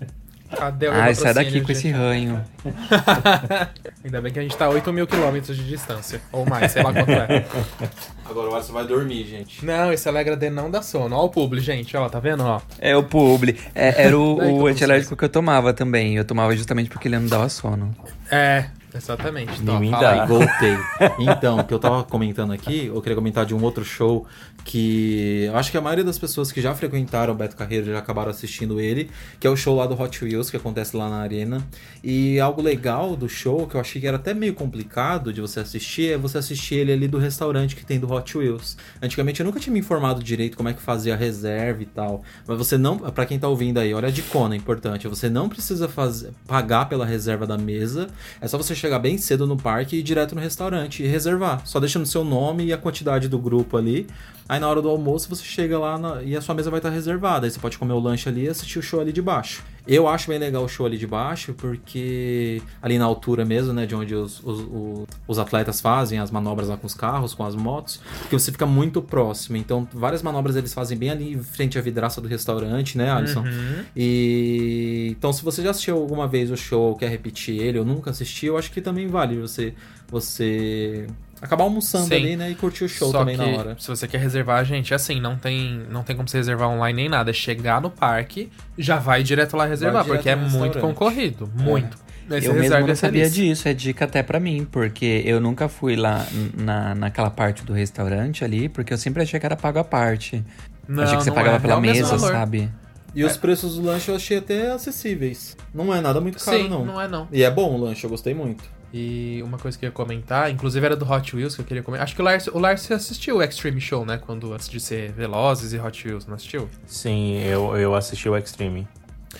Speaker 5: Cadê o
Speaker 8: Ai, sai daqui com
Speaker 5: gente?
Speaker 8: esse ranho.
Speaker 5: Ainda bem que a gente tá a 8 mil quilômetros de distância. Ou mais, sei lá quanto é.
Speaker 6: Agora o Alisson vai dormir, gente.
Speaker 5: Não, esse Alegra D não dá sono. Ó o publi, gente. Ó, tá vendo? Ó.
Speaker 8: É o publi. É, era o,
Speaker 5: Daí
Speaker 8: o antialérgico que eu tomava também. Eu tomava justamente porque ele não dava sono.
Speaker 5: É, exatamente. Então,
Speaker 7: mim
Speaker 5: fala.
Speaker 6: Voltei. Então, o que eu tava comentando aqui, eu queria comentar de um outro show que eu acho que a maioria das pessoas que já frequentaram o Beto Carreiro já acabaram assistindo ele, que é o show lá do Hot Wheels, que acontece lá na arena. E algo legal do show, que eu achei que era até meio complicado de você assistir, é você assistir ele ali do restaurante que tem do Hot Wheels. Antigamente eu nunca tinha me informado direito como é que fazia a reserva e tal. Mas você não, Pra quem tá ouvindo aí, olha a dicona importante, você não precisa fazer, pagar pela reserva da mesa, é só você chegar bem cedo no parque e ir direto no restaurante e reservar. Só deixando seu nome e a quantidade do grupo ali. Aí na hora do almoço você chega lá na- e a sua mesa vai estar reservada. Aí você pode comer o lanche ali e assistir o show ali de baixo. Eu acho bem legal o show ali de baixo, porque ali na altura mesmo, né, de onde os, os, os atletas fazem as manobras lá com os carros, com as motos, porque você fica muito próximo. Então, várias manobras eles fazem bem ali em frente à vidraça do restaurante, né, Alisson?
Speaker 5: Uhum.
Speaker 6: E então, se você já assistiu alguma vez o show, quer repetir ele ou nunca assistiu, eu acho que também vale você você acabar almoçando
Speaker 5: Sim.
Speaker 6: ali, né, e curtir o show
Speaker 5: Só
Speaker 6: também
Speaker 5: que,
Speaker 6: na hora.
Speaker 5: Se você quer reservar, gente, assim, não tem, não tem como você reservar online nem nada. É chegar no parque, já vai direto lá reservar,
Speaker 6: direto
Speaker 5: porque é muito concorrido. Muito. Aí você
Speaker 8: eu mesmo não sabia
Speaker 5: feliz.
Speaker 8: disso, é dica até pra mim, porque eu nunca fui lá na, naquela parte do restaurante ali, porque eu sempre achei que era pago à parte.
Speaker 5: Não,
Speaker 8: achei que você
Speaker 5: não
Speaker 8: pagava
Speaker 5: é.
Speaker 8: pela
Speaker 5: É
Speaker 8: mesa, sabe?
Speaker 6: E os preços do lanche eu achei até acessíveis. Não é nada muito caro,
Speaker 5: Sim,
Speaker 6: não.
Speaker 5: não é não.
Speaker 6: E é bom o lanche, eu gostei muito.
Speaker 5: E uma coisa que eu ia comentar, inclusive era do Hot Wheels que eu queria comentar. Acho que o Lars, o Lars assistiu o Extreme Show, né? Quando antes de ser Velozes e Hot Wheels, não assistiu?
Speaker 7: Sim, eu, eu assisti o Extreme.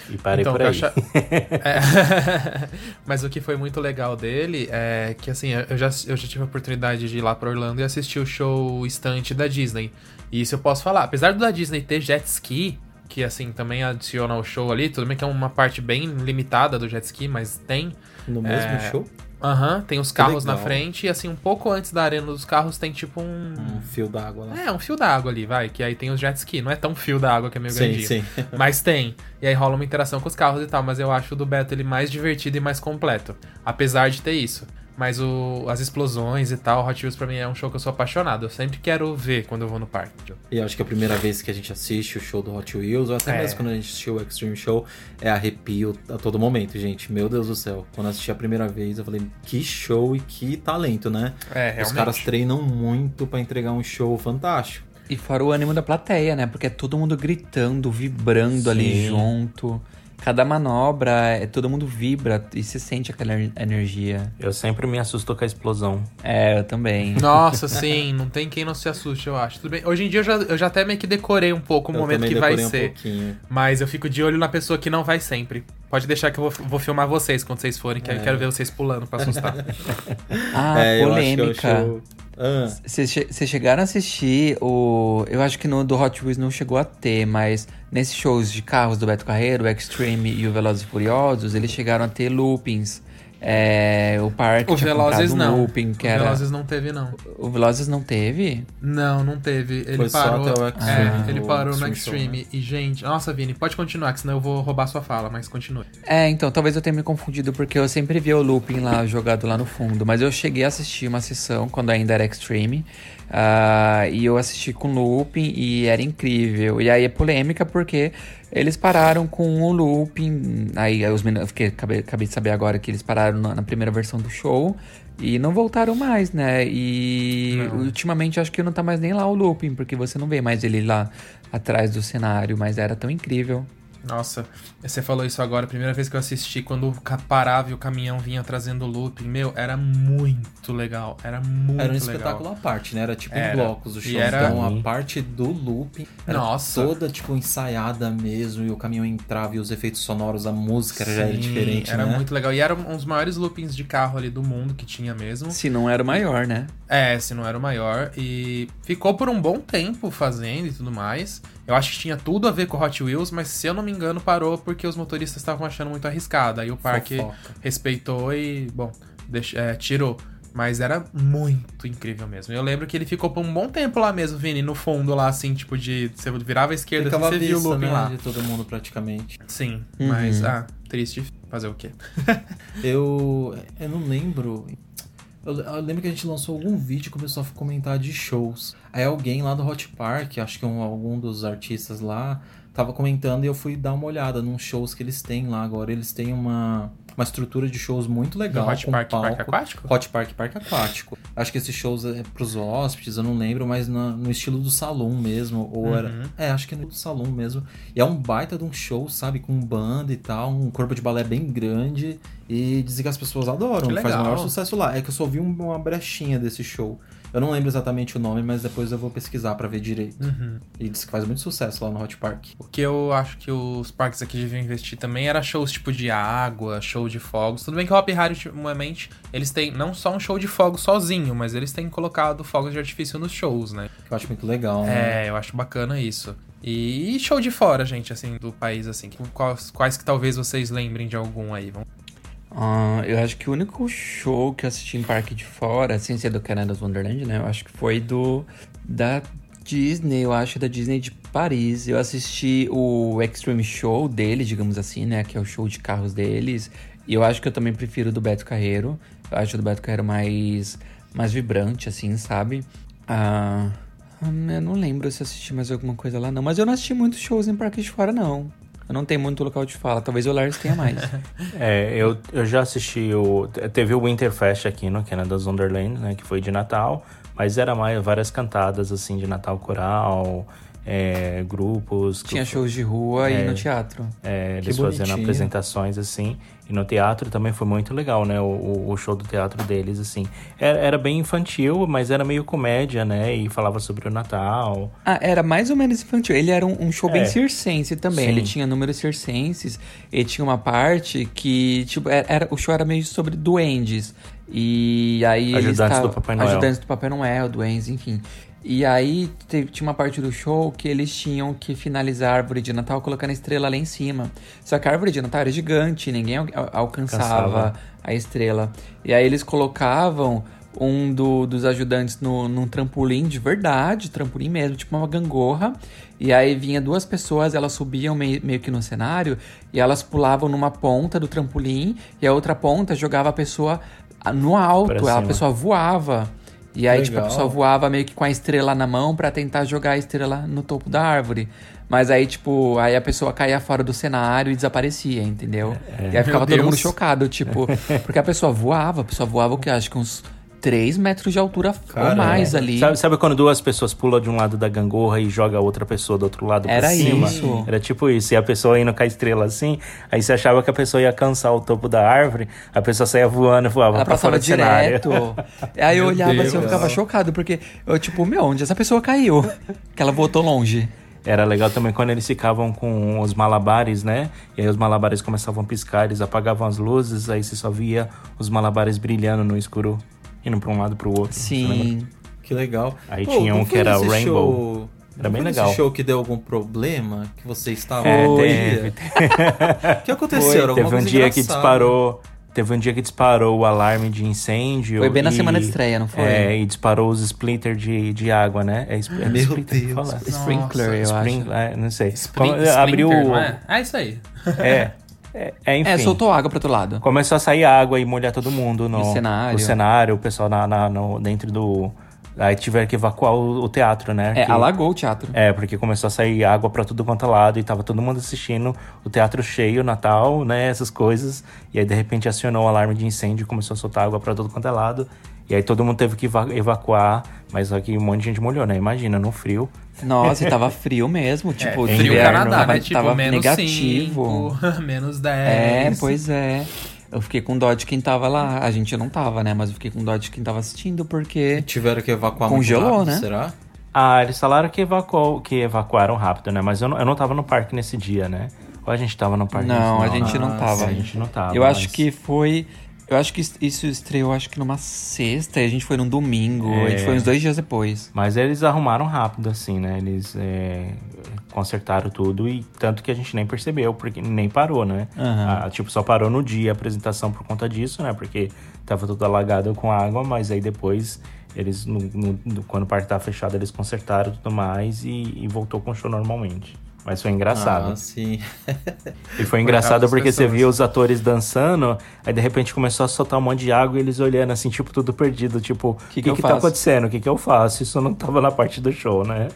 Speaker 7: E parei
Speaker 5: Então,
Speaker 7: por aí.
Speaker 5: acha- É. Mas o que foi muito legal dele é que, assim, eu já, eu já tive a oportunidade de ir lá pra Orlando e assistir o show estante da Disney. E isso eu posso falar. Apesar do da Disney ter jet ski, que, assim, também adiciona ao show ali, tudo bem que é uma parte bem limitada do jet ski, mas tem.
Speaker 6: No mesmo
Speaker 5: É,
Speaker 6: show,
Speaker 5: Aham, tem os carros na frente e, assim, um pouco antes da arena dos carros tem, tipo, um...
Speaker 6: um fio d'água lá.
Speaker 5: É, um fio d'água ali, vai. Que aí tem os jet ski. Não é tão fio d'água que é meio
Speaker 6: sim,
Speaker 5: grandinho.
Speaker 6: sim.
Speaker 5: Mas tem. E aí rola uma interação com os carros e tal. Mas eu acho o do Beto ele mais divertido e mais completo. Apesar de ter isso. Mas o, as explosões e tal, Hot Wheels pra mim é um show que eu sou apaixonado. Eu sempre quero ver quando eu vou no parque.
Speaker 6: E eu acho que a primeira vez que a gente assiste o show do Hot Wheels, ou até
Speaker 5: É.
Speaker 6: mesmo quando a gente assistiu o Extreme Show, é arrepio a todo momento, gente. Meu Deus do céu. Quando eu assisti a primeira vez, eu falei, que show e que talento, né?
Speaker 5: É, realmente.
Speaker 6: Os caras treinam muito pra entregar um show fantástico.
Speaker 8: E fora o ânimo da plateia, né? Porque é todo mundo gritando, vibrando ali
Speaker 7: Sim.
Speaker 8: junto. Cada manobra, é, todo mundo vibra e se sente aquela ener- energia.
Speaker 7: Eu sempre me assusto com a explosão.
Speaker 8: É, eu também.
Speaker 5: Nossa, sim, não tem quem não se assuste, eu acho. Tudo bem. Hoje em dia eu já, eu já até meio que decorei um pouco o
Speaker 6: Eu
Speaker 5: momento que vai
Speaker 6: um
Speaker 5: ser.
Speaker 6: pouquinho.
Speaker 5: Mas eu fico de olho na pessoa que não vai sempre. Pode deixar que eu vou, vou filmar vocês quando vocês forem, que eu quero ver vocês pulando pra assustar.
Speaker 8: Ah,
Speaker 6: é, eu acho que é Ah,
Speaker 8: Vocês vocês chegaram a assistir o. Eu acho que no do Hot Wheels não chegou a ter, mas nesses shows de carros do Beto Carreiro, o Extreme e o Velozes e Furiosos, eles chegaram a ter loopings. É, o parque
Speaker 5: o Velozes
Speaker 8: um
Speaker 5: não.
Speaker 8: looping que
Speaker 5: o
Speaker 8: era.
Speaker 5: Velozes não teve, não.
Speaker 8: O Velozes não teve?
Speaker 5: Não, não teve. Ele
Speaker 6: Foi só
Speaker 5: parou.
Speaker 6: até o
Speaker 5: é,
Speaker 6: Extreme,
Speaker 5: ele
Speaker 6: o
Speaker 5: parou no
Speaker 6: Extreme Show,
Speaker 5: Extreme. E, gente, nossa, Vini, pode continuar, que senão eu vou roubar sua fala, mas continue.
Speaker 8: É, então, talvez eu tenha me confundido porque eu sempre via o looping lá jogado lá no fundo. Mas eu cheguei a assistir uma sessão quando ainda era Extreme. Ah, e eu assisti com looping e era incrível. E aí é polêmica porque eles pararam com o looping. Aí os meninos, fiquei, acabei, acabei de saber agora que eles pararam na, na primeira versão do show. E não voltaram mais, né? E
Speaker 5: Não.
Speaker 8: ultimamente acho que não tá mais nem lá o looping, porque você não vê mais ele lá atrás do cenário, mas era tão incrível.
Speaker 5: Nossa, você falou isso agora, a primeira vez que eu assisti, quando o parava e o caminhão vinha trazendo looping, meu, era muito legal. Era muito
Speaker 6: Era um
Speaker 5: legal.
Speaker 6: espetáculo à parte, né? Era tipo
Speaker 5: Era.
Speaker 6: em blocos o show.
Speaker 5: era-
Speaker 6: Então a parte do looping era
Speaker 5: Nossa.
Speaker 6: toda tipo ensaiada mesmo. E o caminhão entrava e os efeitos sonoros, a música já era
Speaker 5: Sim,
Speaker 6: diferente,
Speaker 5: Era
Speaker 6: né?
Speaker 5: muito legal. E era um dos maiores loopings de carro ali do mundo que tinha mesmo.
Speaker 8: Se não era o maior, né?
Speaker 5: É, se não era o maior. E ficou por um bom tempo fazendo e tudo mais. Eu acho que tinha tudo a ver com Hot Wheels, mas se eu não me engano, parou porque os motoristas estavam achando muito arriscado. Aí o parque
Speaker 6: Fofoca.
Speaker 5: respeitou e, bom, deixa- é, tirou. Mas era muito incrível mesmo. Eu lembro que ele ficou por um bom tempo lá mesmo, Vini, no fundo lá, assim, tipo de. Você virava a esquerda,
Speaker 6: Ficava
Speaker 5: assim,
Speaker 6: à
Speaker 5: você viu o looping
Speaker 6: né?
Speaker 5: lá.
Speaker 6: De todo mundo praticamente.
Speaker 5: Sim,
Speaker 8: Uhum.
Speaker 5: mas, ah, triste fazer o quê?
Speaker 6: Eu, eu não lembro. Eu, eu lembro que a gente lançou algum vídeo e começou a comentar de shows. Aí alguém lá do Hot Park, acho que um, algum dos artistas lá, tava comentando e eu fui dar uma olhada nos shows que eles têm lá agora. Eles têm uma, uma estrutura de shows muito legal.
Speaker 5: No Hot Park,
Speaker 6: palco.
Speaker 5: Parque Aquático?
Speaker 6: Hot Park Parque Aquático. Acho que esses shows é pros hóspedes, eu não lembro, mas na- no estilo do salão mesmo. Ou
Speaker 5: Uhum.
Speaker 6: era. É, acho que é no salão mesmo. E é um baita de um show, sabe? Com banda e tal, um corpo de balé bem grande. E dizem que as pessoas adoram,
Speaker 5: Que
Speaker 6: faz o
Speaker 5: legal.
Speaker 6: maior sucesso lá. É que eu só vi um- uma brechinha desse show. Eu não lembro exatamente o nome, mas depois eu vou pesquisar pra ver direito.
Speaker 5: Uhum.
Speaker 6: E diz que faz muito sucesso lá no Hot Park.
Speaker 5: O que eu acho que os parques aqui deviam investir também era shows tipo de água, show de fogos. Tudo bem que o Hop Harry, ultimamente, eles têm não só um show de fogos sozinho, mas eles têm colocado fogos de artifício nos shows, né?
Speaker 6: Que eu acho muito legal, né?
Speaker 5: É, eu acho bacana isso. E, e show de fora, gente, assim, do país, assim. Quais, quais que talvez vocês lembrem de algum aí? Vamos...
Speaker 8: Ah, eu acho que o único show que eu assisti em parque de fora, sem ser do Canada's Wonderland, né? Eu acho que foi do da Disney, eu acho, da Disney de Paris. Eu assisti o Extreme Show deles, digamos assim, né? Que é o show de carros deles. E eu acho que eu também prefiro do Beto Carreiro. Eu acho do Beto Carreiro mais, mais vibrante, assim, sabe? Ah, eu não lembro se assisti mais alguma coisa lá, não. Mas eu não assisti muitos shows em parque de fora, não. Eu não tenho muito local de fala. Talvez o Lars tenha mais.
Speaker 7: É, eu, eu já assisti o. Teve o Winterfest aqui no Canada's Wonderland, né? Que foi de Natal. Mas era mais várias cantadas assim de Natal coral. É, grupos.
Speaker 8: Tinha shows de rua
Speaker 7: É.
Speaker 8: e no teatro.
Speaker 7: É,
Speaker 6: Que
Speaker 7: eles fazendo
Speaker 6: bonitinho.
Speaker 7: apresentações assim. E no teatro também foi muito legal, né? O, o- show do teatro deles, assim. Era, era bem infantil, mas era meio comédia, né? E falava sobre o Natal.
Speaker 8: Ah, era mais ou menos infantil. Ele era um, um show bem
Speaker 7: É.
Speaker 8: circense também.
Speaker 7: Sim.
Speaker 8: Ele tinha números circenses. Ele tinha uma parte que, tipo, era, era- o show era meio sobre duendes. E aí
Speaker 7: Ajudantes
Speaker 8: tavam-
Speaker 7: do Papai Noel.
Speaker 8: Ajudantes do Papai Noel, duendes, enfim. E aí teve- tinha uma parte do show que eles tinham que finalizar a árvore de Natal colocando a estrela lá em cima. Só que a árvore de Natal era gigante, ninguém al- al- alcançava
Speaker 7: Alcançava.
Speaker 8: a estrela. E aí eles colocavam um do- dos ajudantes no, num trampolim de verdade, trampolim mesmo, tipo uma gangorra. E aí vinha duas pessoas, elas subiam meio, meio que no cenário e elas pulavam numa ponta do trampolim e a outra ponta jogava a pessoa no alto, a pessoa voava. E aí, tipo, a
Speaker 6: Legal.
Speaker 8: pessoa voava meio que com a estrela na mão pra tentar jogar a estrela no topo da árvore. Mas aí, tipo, aí a pessoa caía fora do cenário e desaparecia, entendeu? E aí ficava todo mundo chocado, tipo, porque a pessoa voava, a pessoa voava o que? Acho que uns 3 metros de altura ou
Speaker 6: Caramba.
Speaker 8: mais ali.
Speaker 7: Sabe, sabe quando duas pessoas pulam de um lado da gangorra e joga a outra pessoa do outro lado
Speaker 8: Era
Speaker 7: pra cima?
Speaker 8: isso.
Speaker 7: Era tipo isso. E a pessoa indo com a estrela assim, aí você achava que a pessoa ia alcançar o topo da árvore, a pessoa saía voando e voava
Speaker 8: Ela
Speaker 7: pra fora
Speaker 8: passava
Speaker 7: do cenário.
Speaker 8: direto. Aí eu
Speaker 5: Meu
Speaker 8: olhava assim, eu
Speaker 5: Deus.
Speaker 8: ficava chocado, porque eu, tipo, meu, onde essa pessoa caiu? Que ela voltou longe.
Speaker 7: Era legal também quando eles ficavam com os malabares, né? E aí os malabares começavam a piscar, eles apagavam as luzes, aí você só via os malabares brilhando no escuro, indo pra um lado pro outro.
Speaker 8: Sim.
Speaker 6: Que legal.
Speaker 7: Aí
Speaker 6: Pô,
Speaker 7: tinha um
Speaker 6: foi
Speaker 7: que era Rainbow.
Speaker 6: show-
Speaker 7: Era bem
Speaker 6: foi
Speaker 7: legal.
Speaker 6: show que deu algum problema? Que você estava
Speaker 7: É,
Speaker 6: no
Speaker 7: teve?
Speaker 6: O que aconteceu? Alguma
Speaker 7: Teve um dia que
Speaker 6: engraçada.
Speaker 7: disparou. Teve um dia que disparou o alarme de incêndio.
Speaker 8: Foi bem na
Speaker 7: e-
Speaker 8: semana de estreia, não foi?
Speaker 7: É, e disparou os splitters de, de água, né? É, é
Speaker 6: Meu
Speaker 7: splitter que
Speaker 6: Deus.
Speaker 7: fala?
Speaker 8: Sprinkler, eu
Speaker 7: Sprinkler, é, não sei.
Speaker 5: Sprin-
Speaker 7: Como- abriu.
Speaker 5: Não é? É isso aí.
Speaker 7: É, é, é, enfim.
Speaker 8: É, soltou água pro outro lado.
Speaker 7: Começou a sair água e molhar todo mundo no,
Speaker 8: No cenário.
Speaker 7: no cenário, o pessoal na, na- no- dentro do. Aí tiveram que evacuar o, o teatro, né?
Speaker 8: É,
Speaker 7: Que-
Speaker 8: alagou o teatro.
Speaker 7: É, porque começou a sair água pra tudo quanto é lado e tava todo mundo assistindo o teatro cheio, Natal, né? Essas coisas. E aí, de repente, acionou o alarme de incêndio e começou a soltar água pra todo quanto é lado. E aí todo mundo teve que eva- evacuar, mas só que um monte de gente molhou, né? Imagina, no frio.
Speaker 8: Nossa, e tava frio mesmo, tipo,
Speaker 5: é, frio
Speaker 7: inverno,
Speaker 5: Canadá,
Speaker 8: tava,
Speaker 5: né? Tipo,
Speaker 8: tava
Speaker 5: menos
Speaker 8: negativo.
Speaker 5: 5, menos 10.
Speaker 8: É, pois é. Eu fiquei com dó de quem tava lá. A gente não tava, né? Mas eu fiquei com dó de quem tava assistindo, porque.
Speaker 6: Tiveram que evacuar
Speaker 8: Congelou,
Speaker 6: muito rápido,
Speaker 8: né?
Speaker 6: será?
Speaker 7: Ah, eles falaram que, evacuou, que evacuaram rápido, né? Mas eu não, eu não tava no parque nesse dia, né? Ou a gente tava no parque
Speaker 8: Não,
Speaker 7: nesse
Speaker 8: a gente não
Speaker 6: Ah,
Speaker 8: tava.
Speaker 7: A gente não tava.
Speaker 8: Eu acho
Speaker 7: mas-
Speaker 8: que foi. Eu acho que isso estreou, acho que numa sexta, e a gente foi num domingo. A gente
Speaker 7: É.
Speaker 8: foi uns dois dias depois.
Speaker 7: Mas eles arrumaram rápido, assim, né? Eles é, consertaram tudo e tanto que a gente nem percebeu, porque nem parou, né?
Speaker 8: Aham.
Speaker 7: Ah, tipo, só parou no dia a apresentação por conta disso, né? Porque tava tudo alagado com água, mas aí depois eles, no- no- quando o parque tava fechado, eles consertaram tudo mais e, e voltou com o show normalmente. Mas foi engraçado.
Speaker 6: Ah, sim.
Speaker 7: E foi engraçado porque você
Speaker 5: pessoas.
Speaker 7: via os atores dançando, aí de repente começou a soltar um monte de água e eles olhando assim, tipo, tudo perdido. Tipo, o que,
Speaker 8: que
Speaker 7: que,
Speaker 8: eu
Speaker 7: tá acontecendo? O que, que eu faço? Isso não tava na parte do show, né?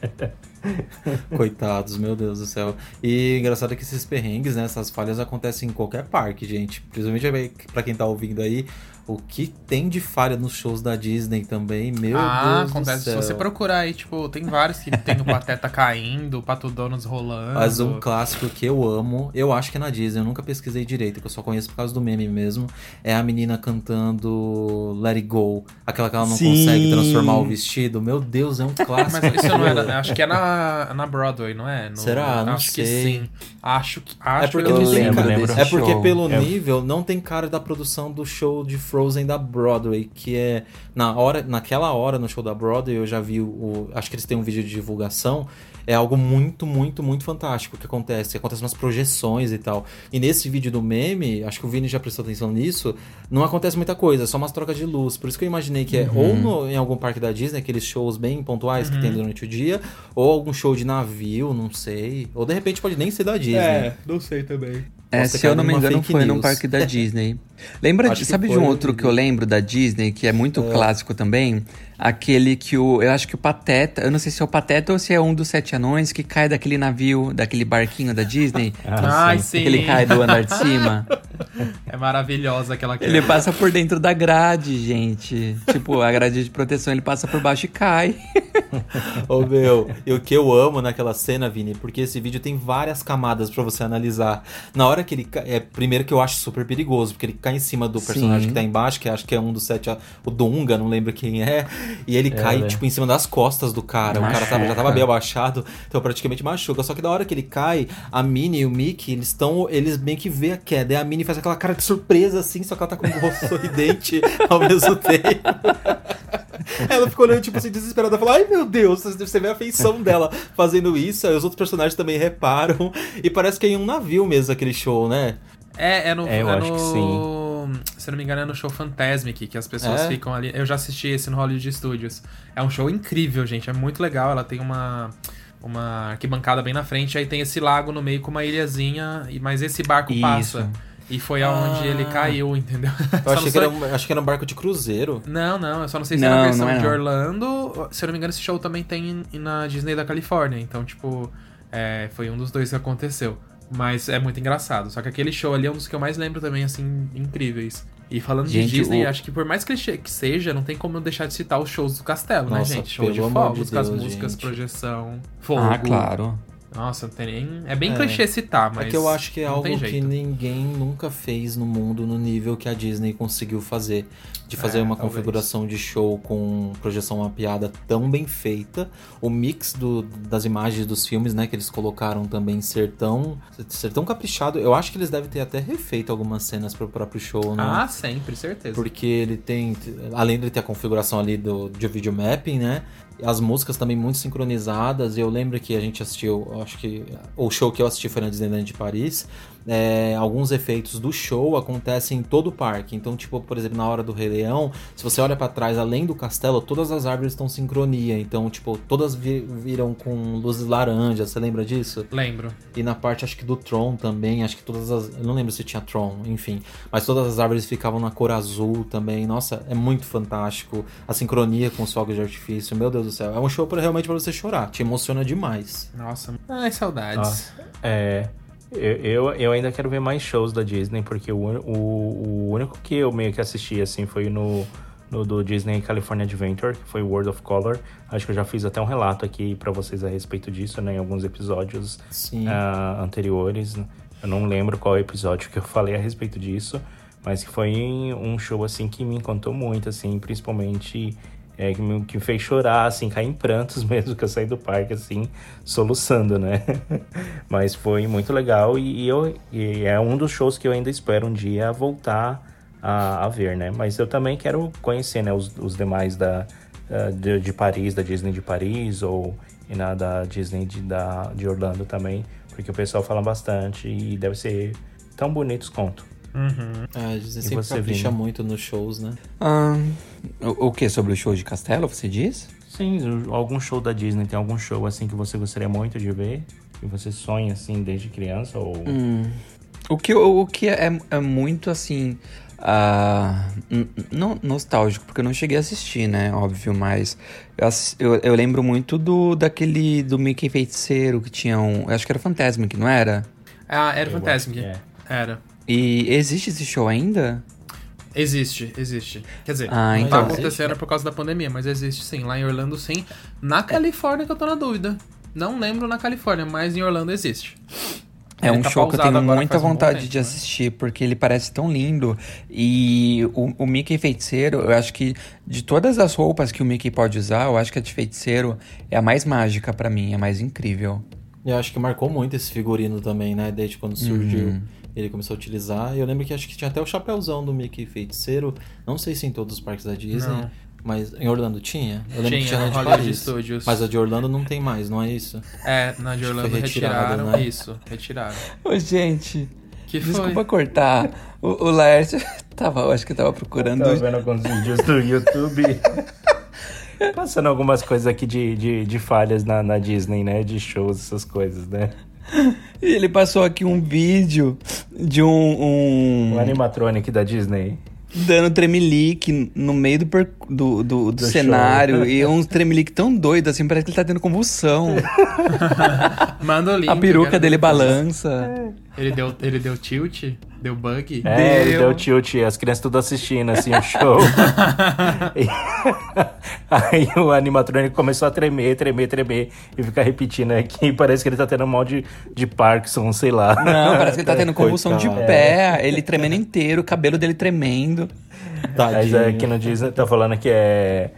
Speaker 6: Coitados, meu Deus do céu. E engraçado é que esses perrengues, né? Essas falhas acontecem em qualquer parque, gente. Principalmente pra quem tá ouvindo aí. O que tem de falha nos shows da Disney também, meu
Speaker 5: ah,
Speaker 6: Deus
Speaker 5: acontece.
Speaker 6: do
Speaker 5: Se
Speaker 6: céu.
Speaker 5: você procurar aí, tipo, tem vários que tem o Pateta caindo, o Pato Donuts rolando.
Speaker 6: Mas um clássico que eu amo, eu acho que é na Disney, eu nunca pesquisei direito, que eu só conheço por causa do meme mesmo, é a menina cantando Let It Go, aquela que ela não
Speaker 8: Sim.
Speaker 6: consegue transformar o vestido. Meu Deus, é um clássico.
Speaker 5: Mas isso não é,
Speaker 6: aquilo.
Speaker 5: na- acho que é na, na Broadway, não é? No-
Speaker 6: Será? Não
Speaker 5: acho
Speaker 6: sei.
Speaker 5: que sim. Acho que acho
Speaker 6: É porque
Speaker 5: que
Speaker 6: não
Speaker 8: eu
Speaker 6: tem
Speaker 8: lembro
Speaker 6: cara.
Speaker 8: desse
Speaker 6: É porque
Speaker 8: show.
Speaker 6: pelo
Speaker 7: Eu-
Speaker 6: nível não tem cara da produção do show de Frozen da Broadway, que é na hora, naquela hora no show da Broadway eu já vi o, o- acho que eles têm um vídeo de divulgação. É algo muito, muito, muito fantástico que acontece. Acontece umas projeções e tal. E nesse vídeo do meme, acho que o Vini já prestou atenção nisso, não acontece muita coisa, é só umas trocas de luz. Por isso que eu imaginei que é ou no- em algum parque da Disney, aqueles shows bem pontuais que tem durante o dia, ou algum show de navio, não sei. Ou de repente pode nem ser da Disney.
Speaker 5: não sei também.
Speaker 8: É, se eu não me engano, foi num
Speaker 6: news.
Speaker 8: parque da Disney. Lembra, de, sabe de um outro que eu lembro da Disney, que é muito clássico também? Aquele que o. Eu acho que o Pateta. Eu não sei se é o Pateta ou se é um dos sete anões que cai daquele navio, daquele barquinho da Disney.
Speaker 5: Ai, sim.
Speaker 8: que ele cai do andar de cima.
Speaker 5: É maravilhosa aquela
Speaker 8: Ele passa por dentro da grade, gente. Tipo, a grade de proteção, ele passa por baixo e cai.
Speaker 6: Ô meu, e o que eu amo naquela cena, Vini, porque esse vídeo tem várias camadas para você analisar. Na hora que ele cai, é primeiro que eu acho super perigoso, porque ele cai em cima do personagem Sim. que tá embaixo, que acho que é um dos sete, o Dunga, não lembro quem é, e ele é, cai, né? tipo, em cima das costas do cara. Machuca. O cara tava, já tava bem abaixado, então praticamente machuca. Só que na hora que ele cai, a Minnie e o Mickey, eles estão, eles meio que vê a queda, e a Minnie faz aquela cara de surpresa, assim, só que ela tá com o rosto sorridente ao mesmo tempo. Ela ficou olhando, tipo assim, desesperada, falou: Ai meu Deus, você vê a feição dela fazendo isso, aí os outros personagens também reparam. E parece que é em um navio mesmo aquele show, né?
Speaker 5: É, é no.
Speaker 7: É, eu
Speaker 5: é
Speaker 7: acho no... que sim.
Speaker 5: Se não me engano, é no show Fantasmic, que as pessoas é? ficam ali. Eu já assisti esse no Hollywood Studios. É um show incrível, gente. É muito legal. Ela tem uma uma arquibancada bem na frente, aí tem esse lago no meio com uma ilhazinha, mas esse barco Isso. passa. E foi aonde ah. ele caiu, entendeu?
Speaker 6: Eu achei que, era um, acho que era um barco de cruzeiro.
Speaker 5: Não, não, eu só não sei se não, é na versão é de Orlando. Se eu não me engano, esse show também tem na Disney da Califórnia. Então, tipo, é, foi um dos dois que aconteceu. Mas é muito engraçado. Só que aquele show ali é um dos que eu mais lembro também, assim, incríveis. E falando gente, de Disney, o... acho que por mais clichê que seja, não tem como eu deixar de citar os shows do castelo, né, Nossa, né, gente? Show de fogos, com as músicas, gente. projeção, fogo.
Speaker 8: Ah, claro.
Speaker 5: Nossa, não tem nem. É bem é. clichê citar, mas.
Speaker 6: É que eu acho que é algo que ninguém nunca fez no mundo no nível que a Disney conseguiu fazer. De fazer é, uma talvez. configuração de show com projeção mapeada tão bem feita. O mix do, das imagens dos filmes, né, que eles colocaram também ser tão, ser tão caprichado. Eu acho que eles devem ter até refeito algumas cenas para o próprio show, né?
Speaker 5: Ah, sempre, certeza.
Speaker 6: Porque ele tem. Além de ter a configuração ali do, de video mapping, né? As músicas também muito sincronizadas. Eu lembro que a gente assistiu, acho que o show que eu assisti foi na Disneyland de Paris é, alguns efeitos do show acontecem em todo o parque. Então, tipo, por exemplo, na hora do Rei Leão, se você olha para trás, além do castelo, todas as árvores estão sincronia. Então, tipo, todas viram com luzes laranjas. Você lembra disso?
Speaker 5: Lembro.
Speaker 6: E na parte, acho que do Tron também, acho que todas as. Eu não lembro se tinha Tron, enfim. Mas todas as árvores ficavam na cor azul também. Nossa, é muito fantástico. A sincronia com os fogos de artifício. Meu Deus do céu. É um show pra, realmente para você chorar. Te emociona demais.
Speaker 5: Nossa. Ai, saudades.
Speaker 7: Ah, é. Eu, eu, ainda quero ver mais shows da Disney, porque o, o, o único que eu meio que assisti, assim, foi no, no do Disney California Adventure, que foi World of Color. Acho que eu já fiz até um relato aqui para vocês a respeito disso, né, em alguns episódios uh, anteriores. Eu não lembro qual episódio que eu falei a respeito disso, mas que foi um show, assim, que me encantou muito, assim, principalmente é, que, me, que me fez chorar, assim, cair em prantos mesmo, que eu saí do parque, assim, soluçando, né? Mas foi muito legal e, e eu, e é um dos shows que eu ainda espero um dia voltar a, a ver, né? Mas eu também quero conhecer, né, os, os demais da, de, de, Paris, da Disney de Paris, ou na da Disney de, da, de Orlando também, porque o pessoal fala bastante e deve ser tão bonitos quanto.
Speaker 6: Uhum. É, a Disney sempre capricha muito nos shows, né?
Speaker 8: Ah, o, o que? Sobre o show de Castelo, você diz?
Speaker 7: Sim, algum show da Disney, tem algum show assim que você gostaria muito de ver? Que você sonha assim desde criança? Ou...
Speaker 8: Hum. O que, o que é, é muito assim. Uh, não nostálgico, porque eu não cheguei a assistir, né? Óbvio, mas eu, eu, eu, lembro muito do daquele do Mickey Feiticeiro que tinha um. Eu acho que era Fantasmic, não era?
Speaker 5: Ah, era Fantasmic. É. Era.
Speaker 8: E existe esse show ainda?
Speaker 5: Existe, existe. Quer dizer,
Speaker 8: ah,
Speaker 5: não
Speaker 8: então
Speaker 5: tá acontecendo existe. por causa da pandemia, mas existe sim. Lá em Orlando, sim. Na Califórnia que eu tô na dúvida. Não lembro na Califórnia, mas em Orlando existe.
Speaker 8: É ele um tá show que eu tenho muita vontade um tempo, de né? assistir, porque ele parece tão lindo. E o, o, Mickey Feiticeiro, eu acho que de todas as roupas que o Mickey pode usar, eu acho que a de feiticeiro é a mais mágica para mim, é a mais incrível.
Speaker 6: Eu acho que marcou muito esse figurino também, né? Desde quando surgiu. Uhum ele começou a utilizar. E eu lembro que acho que tinha até o chapéuzão do Mickey Feiticeiro. Não sei se em todos os parques da Disney. Não. Mas em Orlando tinha? Eu lembro
Speaker 5: tinha,
Speaker 6: que tinha na
Speaker 5: de
Speaker 6: Paris.
Speaker 5: Studios.
Speaker 6: Mas a de Orlando não tem mais, não é isso?
Speaker 5: É, na de Orlando retiraram, né? isso, retiraram.
Speaker 8: Ô, gente, que desculpa foi? cortar. O, o Laerte tava, eu acho que tava procurando...
Speaker 7: Eu tava vendo alguns vídeos do YouTube... Passando algumas coisas aqui de, de, de falhas na, na Disney, né? De shows, essas coisas, né?
Speaker 8: Ele passou aqui um vídeo de um. Um,
Speaker 7: um animatronic da Disney.
Speaker 8: Dando tremelique no meio do, per... do, do, do, do cenário. Show. E um tremelique tão doido, assim, parece que ele tá tendo convulsão.
Speaker 5: Manda o link.
Speaker 8: A peruca dele balança.
Speaker 5: Ele deu, ele deu tilt? Deu bug?
Speaker 7: É, deu. ele deu tilt. As crianças tudo assistindo, assim, o show. Aí o animatrônico começou a tremer, tremer, tremer e ficar repetindo aqui. Parece que ele tá tendo mal de, de Parkinson, sei lá.
Speaker 8: Não, parece que ele tá tendo convulsão de pé, ele tremendo inteiro, o cabelo dele tremendo.
Speaker 7: Mas é, aqui no Disney tá falando que é,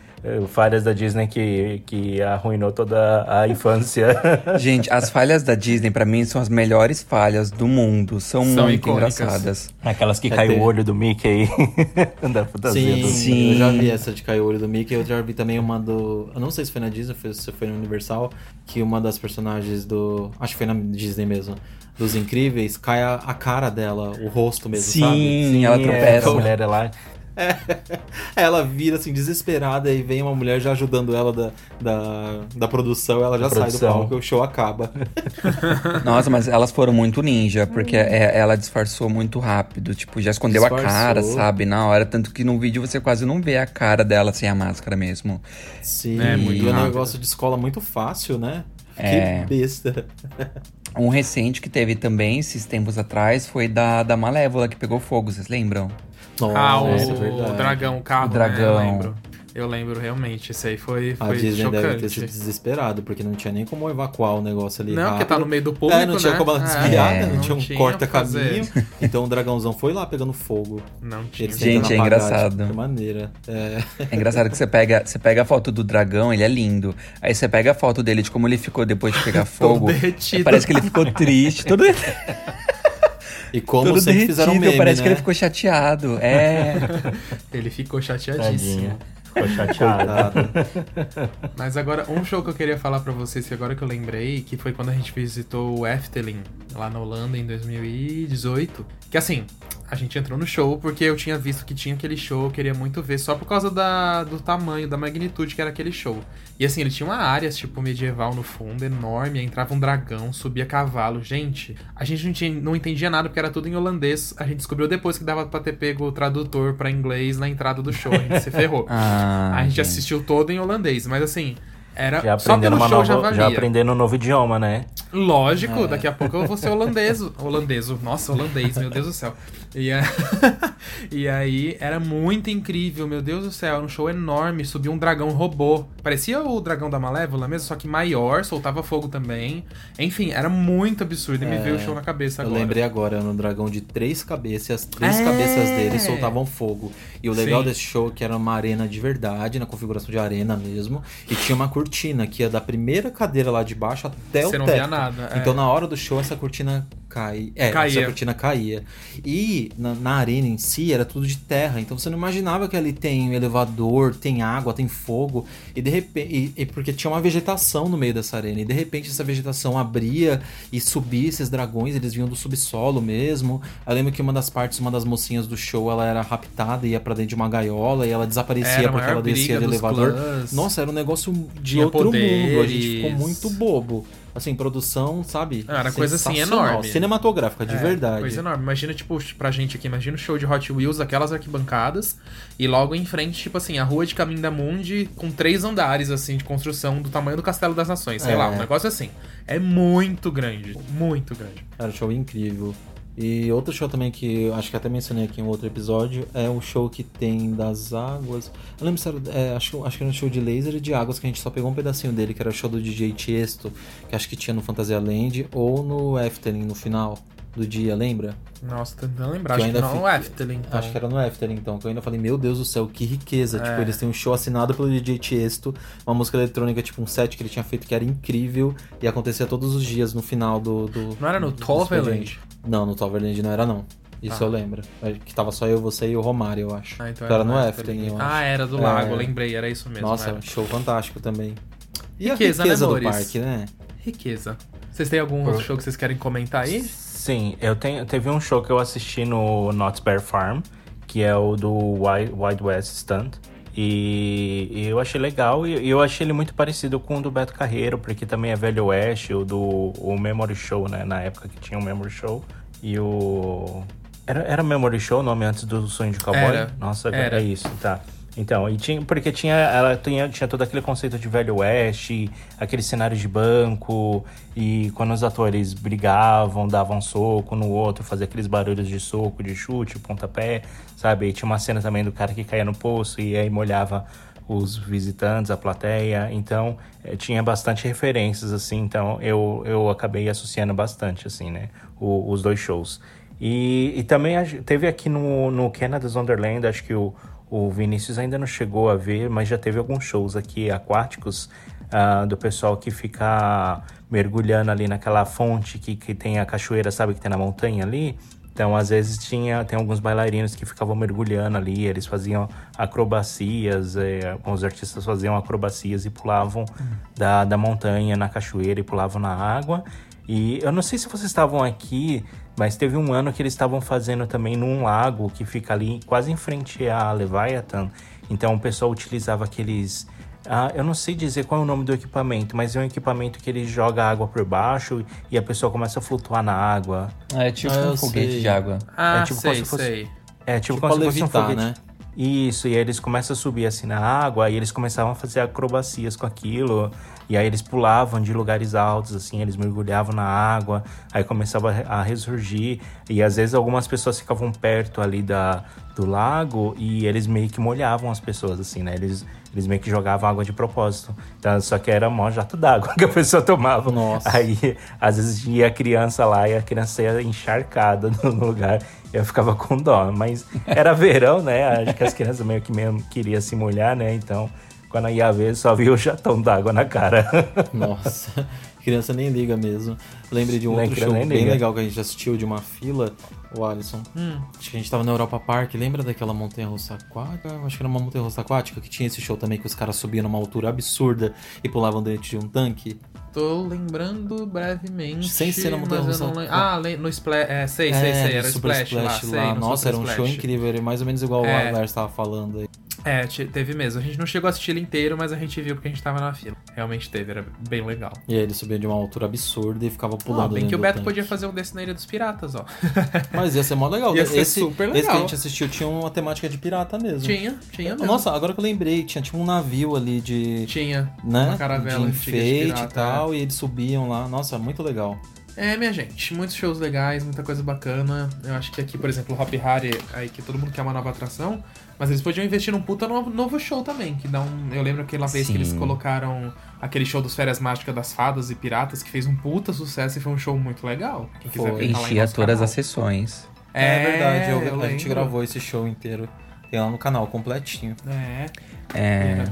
Speaker 7: falhas da Disney que, que arruinou toda a infância.
Speaker 8: Gente, as falhas da Disney, para mim, são as melhores falhas do mundo. São, são muito icônicas. engraçadas.
Speaker 7: Aquelas que é cai ter... o olho do Mickey
Speaker 6: da fantasia. Sim, do... sim, eu já vi essa de cair o olho do Mickey. Eu já vi também uma do. Eu não sei se foi na Disney, se foi no Universal, que uma das personagens do. Acho que foi na Disney mesmo dos Incríveis, cai a, a, cara dela, o rosto mesmo,
Speaker 8: sim,
Speaker 6: sabe?
Speaker 8: Sim, ela tropeça.
Speaker 7: É, a mulher é lá.
Speaker 6: É. Ela vira assim, desesperada, e vem uma mulher já ajudando ela da, da, da produção, ela já sai do palco e o show acaba.
Speaker 8: Nossa, mas elas foram muito ninja, porque é, ela disfarçou muito rápido. Tipo, já escondeu Disfarçou. a cara, sabe? Na hora. Tanto que no vídeo você quase não vê a cara dela sem a máscara mesmo.
Speaker 6: Sim, é, muito e é um negócio de escola muito fácil, né? É. Que besta.
Speaker 8: Um recente que teve também, esses tempos atrás, foi da, da Malévola, que pegou fogo, vocês lembram?
Speaker 5: Nossa, ah, o, é o dragão, o carro, o dragão. Né? Eu lembro. Eu lembro, realmente. Isso aí foi, foi
Speaker 6: A Disney
Speaker 5: chocante.
Speaker 6: deve ter sido desesperado, porque não tinha nem como evacuar o negócio ali
Speaker 5: Não,
Speaker 6: rápido.
Speaker 5: porque tá no meio do público,
Speaker 6: É, não tinha
Speaker 5: né?
Speaker 6: como ela desviar, é, né? não, tinha um corta-caminho. Então o dragãozão foi lá pegando fogo.
Speaker 5: Não tinha.
Speaker 8: Gente, é engraçado.
Speaker 6: De maneira. É.
Speaker 8: é engraçado que você pega, você pega a foto do dragão, ele é lindo. Aí você pega a foto dele de como ele ficou depois de pegar fogo. Parece que ele ficou triste. Todo...
Speaker 6: E como Tudo sempre fizeram meme,
Speaker 8: parece
Speaker 6: né?
Speaker 8: que ele ficou chateado. É.
Speaker 5: ele ficou chateadíssimo.
Speaker 7: Tadinha. Ficou chateado.
Speaker 5: Mas agora, um show que eu queria falar para vocês, que agora que eu lembrei, que foi quando a gente visitou o Efteling, lá na Holanda, em 2018. Que assim, a gente entrou no show porque eu tinha visto que tinha aquele show, eu queria muito ver, só por causa da, do tamanho, da magnitude que era aquele show. E assim, ele tinha uma área, tipo, medieval no fundo, enorme, entrava um dragão, subia cavalo. Gente, a gente não, tinha, não entendia nada porque era tudo em holandês. A gente descobriu depois que dava pra ter pego o tradutor para inglês na entrada do show. A gente se ferrou.
Speaker 8: ah,
Speaker 5: a gente, gente assistiu todo em holandês, mas assim, era
Speaker 7: já
Speaker 5: só pelo show
Speaker 7: nova,
Speaker 5: já valia.
Speaker 7: Já aprendendo um novo idioma, né?
Speaker 5: Lógico, é. daqui a pouco eu vou ser holandês. holandês, nossa, holandês, meu Deus do céu. E, a... e aí era muito incrível, meu Deus do céu. Era um show enorme, subiu um dragão robô. Parecia o dragão da Malévola mesmo, só que maior, soltava fogo também. Enfim, era muito absurdo e me é, veio o show na cabeça agora.
Speaker 6: Eu lembrei agora, era um dragão de três cabeças, as três é. cabeças dele soltavam fogo. E o legal Sim. desse show é que era uma arena de verdade, na configuração de arena mesmo, e tinha uma cortina que ia da primeira cadeira lá de baixo até Você o teto. Você não via
Speaker 5: nada.
Speaker 6: Então é. na hora do show essa cortina cai, é, caía. essa cortina caía. E na, na, arena em si era tudo de terra, então você não imaginava que ali tem elevador, tem água, tem fogo, e de repente, e, e porque tinha uma vegetação no meio dessa arena, e de repente essa vegetação abria e subia esses dragões, eles vinham do subsolo mesmo. Eu lembro que uma das partes, uma das mocinhas do show, ela era raptada e ia para dentro de uma gaiola e ela desaparecia era porque ela descia do elevador. Clãs. Nossa, era um negócio de outro poderes. mundo, a gente ficou muito bobo assim, produção, sabe?
Speaker 5: Ah, era coisa assim enorme.
Speaker 6: Cinematográfica, de é, verdade.
Speaker 5: Coisa enorme. Imagina, tipo, pra gente aqui, imagina o show de Hot Wheels, aquelas arquibancadas, e logo em frente, tipo assim, a rua de Caminho da Mundi com três andares, assim, de construção do tamanho do Castelo das Nações, sei é. lá, um negócio assim. É muito grande, muito grande.
Speaker 6: Era um show incrível. E outro show também que acho que até mencionei aqui em um outro episódio é o show que tem das águas. Eu lembro se era, é, acho, acho que era um show de laser e de águas que a gente só pegou um pedacinho dele, que era o show do DJ Tiesto, que acho que tinha no Fantasia Land ou no Efteling no final do dia, lembra?
Speaker 5: Nossa, tentando lembrar. Que acho que não fiquei... no Efteling. Então.
Speaker 6: Acho que era no Efteling, então. Que eu ainda falei, meu Deus do céu, que riqueza. É. Tipo, eles têm um show assinado pelo DJ Tiesto, uma música eletrônica, tipo um set que ele tinha feito que era incrível e acontecia todos os dias no final do. do
Speaker 5: não era no Toverland?
Speaker 6: Não, no Toverland não era, não. Isso ah. eu lembro. É que tava só eu, você e o Romário, eu acho.
Speaker 5: Ah, então
Speaker 6: era, era no Efteling, eu
Speaker 5: acho. Ah, era do lago, é... lembrei, era isso mesmo.
Speaker 6: Nossa, um show fantástico também.
Speaker 5: E riqueza, a riqueza né, do parque, né? Riqueza. Vocês têm algum outro show que vocês querem comentar aí?
Speaker 7: Sim, eu tenho. Teve um show que eu assisti no Knott's Bear Farm, que é o do Wild, Wild West Stunt. E, e, eu achei legal e eu achei ele muito parecido com o do Beto Carreiro, porque também é Velho Oeste, o do o Memory Show, né? Na época que tinha o Memory Show. E o. Era, era Memory Show o nome antes do Sonho de Cowboy?
Speaker 5: Era.
Speaker 7: Nossa,
Speaker 5: era.
Speaker 7: é isso, tá. Então, e tinha, porque tinha, ela tinha, tinha todo aquele conceito de velho oeste, aquele cenário de banco, e quando os atores brigavam, davam soco no outro, fazia aqueles barulhos de soco, de chute, pontapé, sabe? E tinha uma cena também do cara que caía no poço e aí molhava os visitantes, a plateia. Então, é, tinha bastante referências, assim. Então, eu, eu acabei associando bastante, assim, né? O, os dois shows. E, e também teve aqui no, no Canada's Wonderland, acho que o, o Vinícius ainda não chegou a ver, mas já teve alguns shows aqui aquáticos uh, do pessoal que fica mergulhando ali naquela fonte que, que tem a cachoeira, sabe, que tem na montanha ali. Então, às vezes, tinha tem alguns bailarinos que ficavam mergulhando ali, eles faziam acrobacias, eh, alguns artistas faziam acrobacias e pulavam da, da montanha na cachoeira e pulavam na água. E eu não sei se vocês estavam aqui, mas teve um ano que eles estavam fazendo também num lago que fica ali quase em frente a Leviathan. Então o pessoal utilizava aqueles. Ah, eu não sei dizer qual é o nome do equipamento, mas é um equipamento que ele joga água por baixo e a pessoa começa a flutuar na água.
Speaker 8: Ah, é tipo ah, um foguete sei. de água.
Speaker 5: Ah,
Speaker 7: é tipo
Speaker 5: sei, fosse... sei.
Speaker 7: É tipo, tipo como se fosse um foguete. Né? Isso, e aí eles começam a subir assim na água, e eles começavam a fazer acrobacias com aquilo, e aí eles pulavam de lugares altos, assim, eles mergulhavam na água, aí começava a ressurgir, e às vezes algumas pessoas ficavam perto ali da, do lago e eles meio que molhavam as pessoas, assim, né? Eles, eles meio que jogavam água de propósito. Então, só que era mó jato d'água que a pessoa tomava.
Speaker 6: Nossa.
Speaker 7: Aí, às vezes, ia a criança lá e a criança ia encharcada no lugar. Eu ficava com dó. Mas era verão, né? Acho que as crianças meio que mesmo queriam se molhar, né? Então, quando ia ver, só via o jatão d'água na cara.
Speaker 6: Nossa criança nem liga mesmo. Lembrei de um outro show bem liga. legal que a gente assistiu de uma fila, o Alisson. Hum. Acho que a gente tava na Europa Park, lembra daquela montanha russa aquática? Acho que era uma montanha russa aquática que tinha esse show também que os caras subiam numa altura absurda e pulavam dentro de um tanque.
Speaker 5: Tô lembrando brevemente.
Speaker 6: Sem ser na montanha russa.
Speaker 5: Lem... Ah, no Splash. É, sei, sei, é, sei. Era Super Splash, Splash lá. lá. Sei,
Speaker 6: Nossa, era um show incrível. Era mais ou menos igual é. o Lars estava falando aí.
Speaker 5: É, teve mesmo. A gente não chegou a assistir ele inteiro, mas a gente viu porque a gente tava na fila. Realmente teve, era bem legal.
Speaker 6: E aí ele subia de uma altura absurda e ficava pulando.
Speaker 5: Ah, bem que o Beto tanque. podia fazer um desse na Ilha dos Piratas, ó.
Speaker 6: Mas ia ser mó legal.
Speaker 5: Ia ser esse, super legal.
Speaker 6: Esse que a gente assistiu tinha uma temática de pirata mesmo.
Speaker 5: Tinha, tinha mesmo.
Speaker 6: Nossa, agora que eu lembrei, tinha tipo um navio ali de.
Speaker 5: Tinha.
Speaker 6: Né?
Speaker 5: Uma caravela
Speaker 6: de enfeite de pirata, e tal. É. E eles subiam lá. Nossa, muito legal.
Speaker 5: É, minha gente, muitos shows legais, muita coisa bacana. Eu acho que aqui, por exemplo, o Hop Harry, aí que todo mundo quer uma nova atração, mas eles podiam investir num puta novo, novo show também, que dá um... Eu lembro aquela vez Sim. que eles colocaram aquele show dos Férias Mágicas das Fadas e Piratas, que fez um puta sucesso e foi um show muito legal.
Speaker 8: Quem quiser ver, tá Enchia todas canal. as sessões.
Speaker 6: É, é verdade, eu, eu a gente gravou esse show inteiro. Tem lá no canal, completinho.
Speaker 5: É.
Speaker 8: É.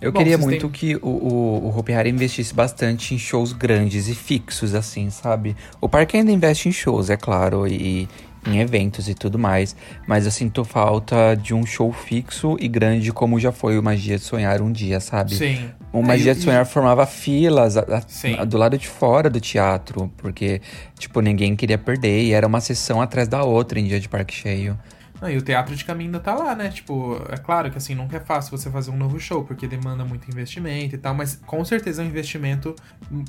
Speaker 8: Eu Bom, queria muito têm... que o, o, o Hopi Hari investisse bastante em shows grandes e fixos, assim, sabe? O parque ainda investe em shows, é claro, e em eventos e tudo mais. Mas eu sinto falta de um show fixo e grande como já foi o Magia de Sonhar um dia, sabe?
Speaker 5: Sim.
Speaker 8: O Magia de Sonhar formava filas a, a, do lado de fora do teatro, porque, tipo, ninguém queria perder e era uma sessão atrás da outra em dia de parque cheio.
Speaker 5: Ah, e o teatro de caminho ainda tá lá, né? Tipo, é claro que assim, nunca é fácil você fazer um novo show, porque demanda muito investimento e tal, mas com certeza é um investimento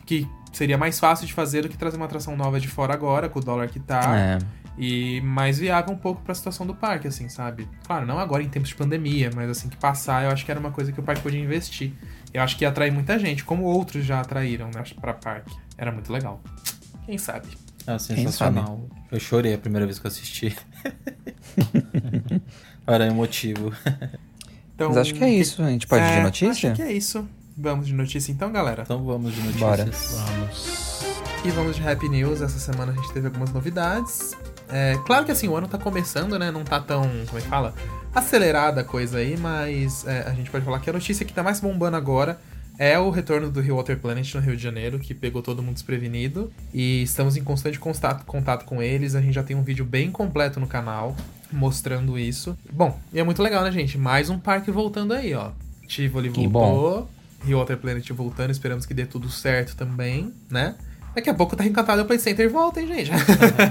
Speaker 5: que seria mais fácil de fazer do que trazer uma atração nova de fora agora, com o dólar que tá.
Speaker 8: É.
Speaker 5: E mais viável um pouco pra situação do parque, assim, sabe? Claro, não agora em tempos de pandemia, mas assim que passar, eu acho que era uma coisa que o parque podia investir. Eu acho que ia atrair muita gente, como outros já atraíram, né, pra parque. Era muito legal. Quem sabe?
Speaker 6: É sensacional. Eu chorei a primeira vez que eu assisti. Era emotivo.
Speaker 8: Então, Mas acho que é isso. A gente pode é, ir de notícia?
Speaker 5: Acho que é isso. Vamos de notícia então, galera?
Speaker 6: Então vamos de notícias.
Speaker 8: Bora.
Speaker 5: Vamos. E vamos de Happy News. Essa semana a gente teve algumas novidades. É, claro que assim, o ano tá começando, né? Não tá tão, como é que fala? Acelerada a coisa aí, mas é, a gente pode falar que a notícia que tá mais bombando agora é o retorno do Rio Water Planet no Rio de Janeiro, que pegou todo mundo desprevenido. E estamos em constante contato, contato com eles. A gente já tem um vídeo bem completo no canal mostrando isso. Bom, e é muito legal, né, gente? Mais um parque voltando aí, ó. Tivoli voltou, bom. Rio Water Planet voltando, esperamos que dê tudo certo também, né? Daqui a pouco tá encantado o Play Center volta, hein, gente?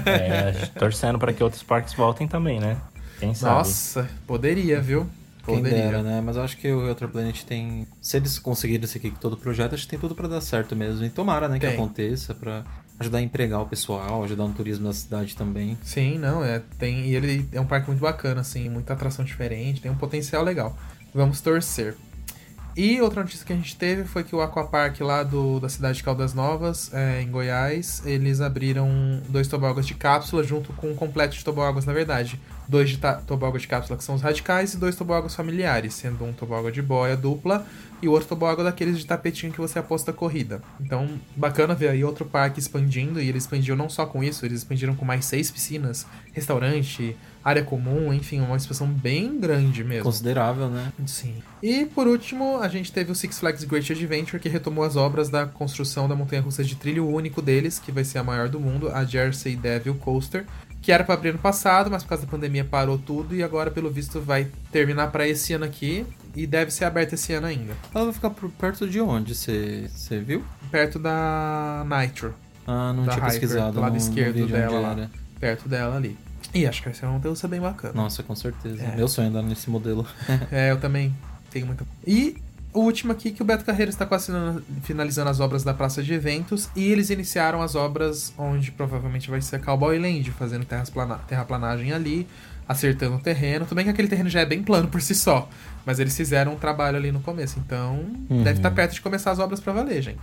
Speaker 7: é, torcendo para que outros parques voltem também, né? Quem sabe?
Speaker 5: Nossa, poderia, viu?
Speaker 6: Quem dera, né? Mas eu acho que o Outer Planet tem. Se eles conseguirem isso aqui com todo o projeto, acho que tem tudo para dar certo mesmo. E tomara, né, que aconteça para ajudar a empregar o pessoal, ajudar no turismo da cidade também.
Speaker 5: Sim, não, é. Tem, e ele é um parque muito bacana, assim, muita atração diferente, tem um potencial legal. Vamos torcer. E outra notícia que a gente teve foi que o Aquapark lá do, da cidade de Caldas Novas, é, em Goiás, eles abriram dois tobogãs de cápsula junto com um completo de tobogãs, na verdade. Dois de tobogã de cápsula que são os radicais e dois tobogãs familiares, sendo um tobogã de boia dupla e o outro tobogã daqueles de tapetinho que você aposta a corrida. Então, bacana ver aí outro parque expandindo, e eles expandiram não só com isso, eles expandiram com mais seis piscinas, restaurante, área comum, enfim, uma expansão bem grande mesmo.
Speaker 6: Considerável, né?
Speaker 5: Sim. E por último, a gente teve o Six Flags Great Adventure, que retomou as obras da construção da montanha russa de trilho único deles, que vai ser a maior do mundo, a Jersey Devil Coaster, que era para abrir no passado, mas por causa da pandemia parou tudo e agora, pelo visto, vai terminar para esse ano aqui e deve ser aberta esse ano ainda.
Speaker 6: Ela vai ficar perto de onde? Você viu?
Speaker 5: Perto da Nitro.
Speaker 6: Ah, não tinha Hyper, pesquisado.
Speaker 5: Do lado esquerdo dela lá. Perto dela ali. E acho que vai ser uma bem bacana.
Speaker 6: Nossa, com certeza. É. Meu sonho é andar nesse modelo.
Speaker 5: é, eu também tenho muita. E o último aqui que o Beto Carreiro está quase finalizando as obras da praça de eventos e eles iniciaram as obras onde provavelmente vai ser Cowboy Land, fazendo terraplanagem ali, acertando o terreno. Tudo bem que aquele terreno já é bem plano por si só, mas eles fizeram um trabalho ali no começo, então uhum. deve estar perto de começar as obras para valer, gente.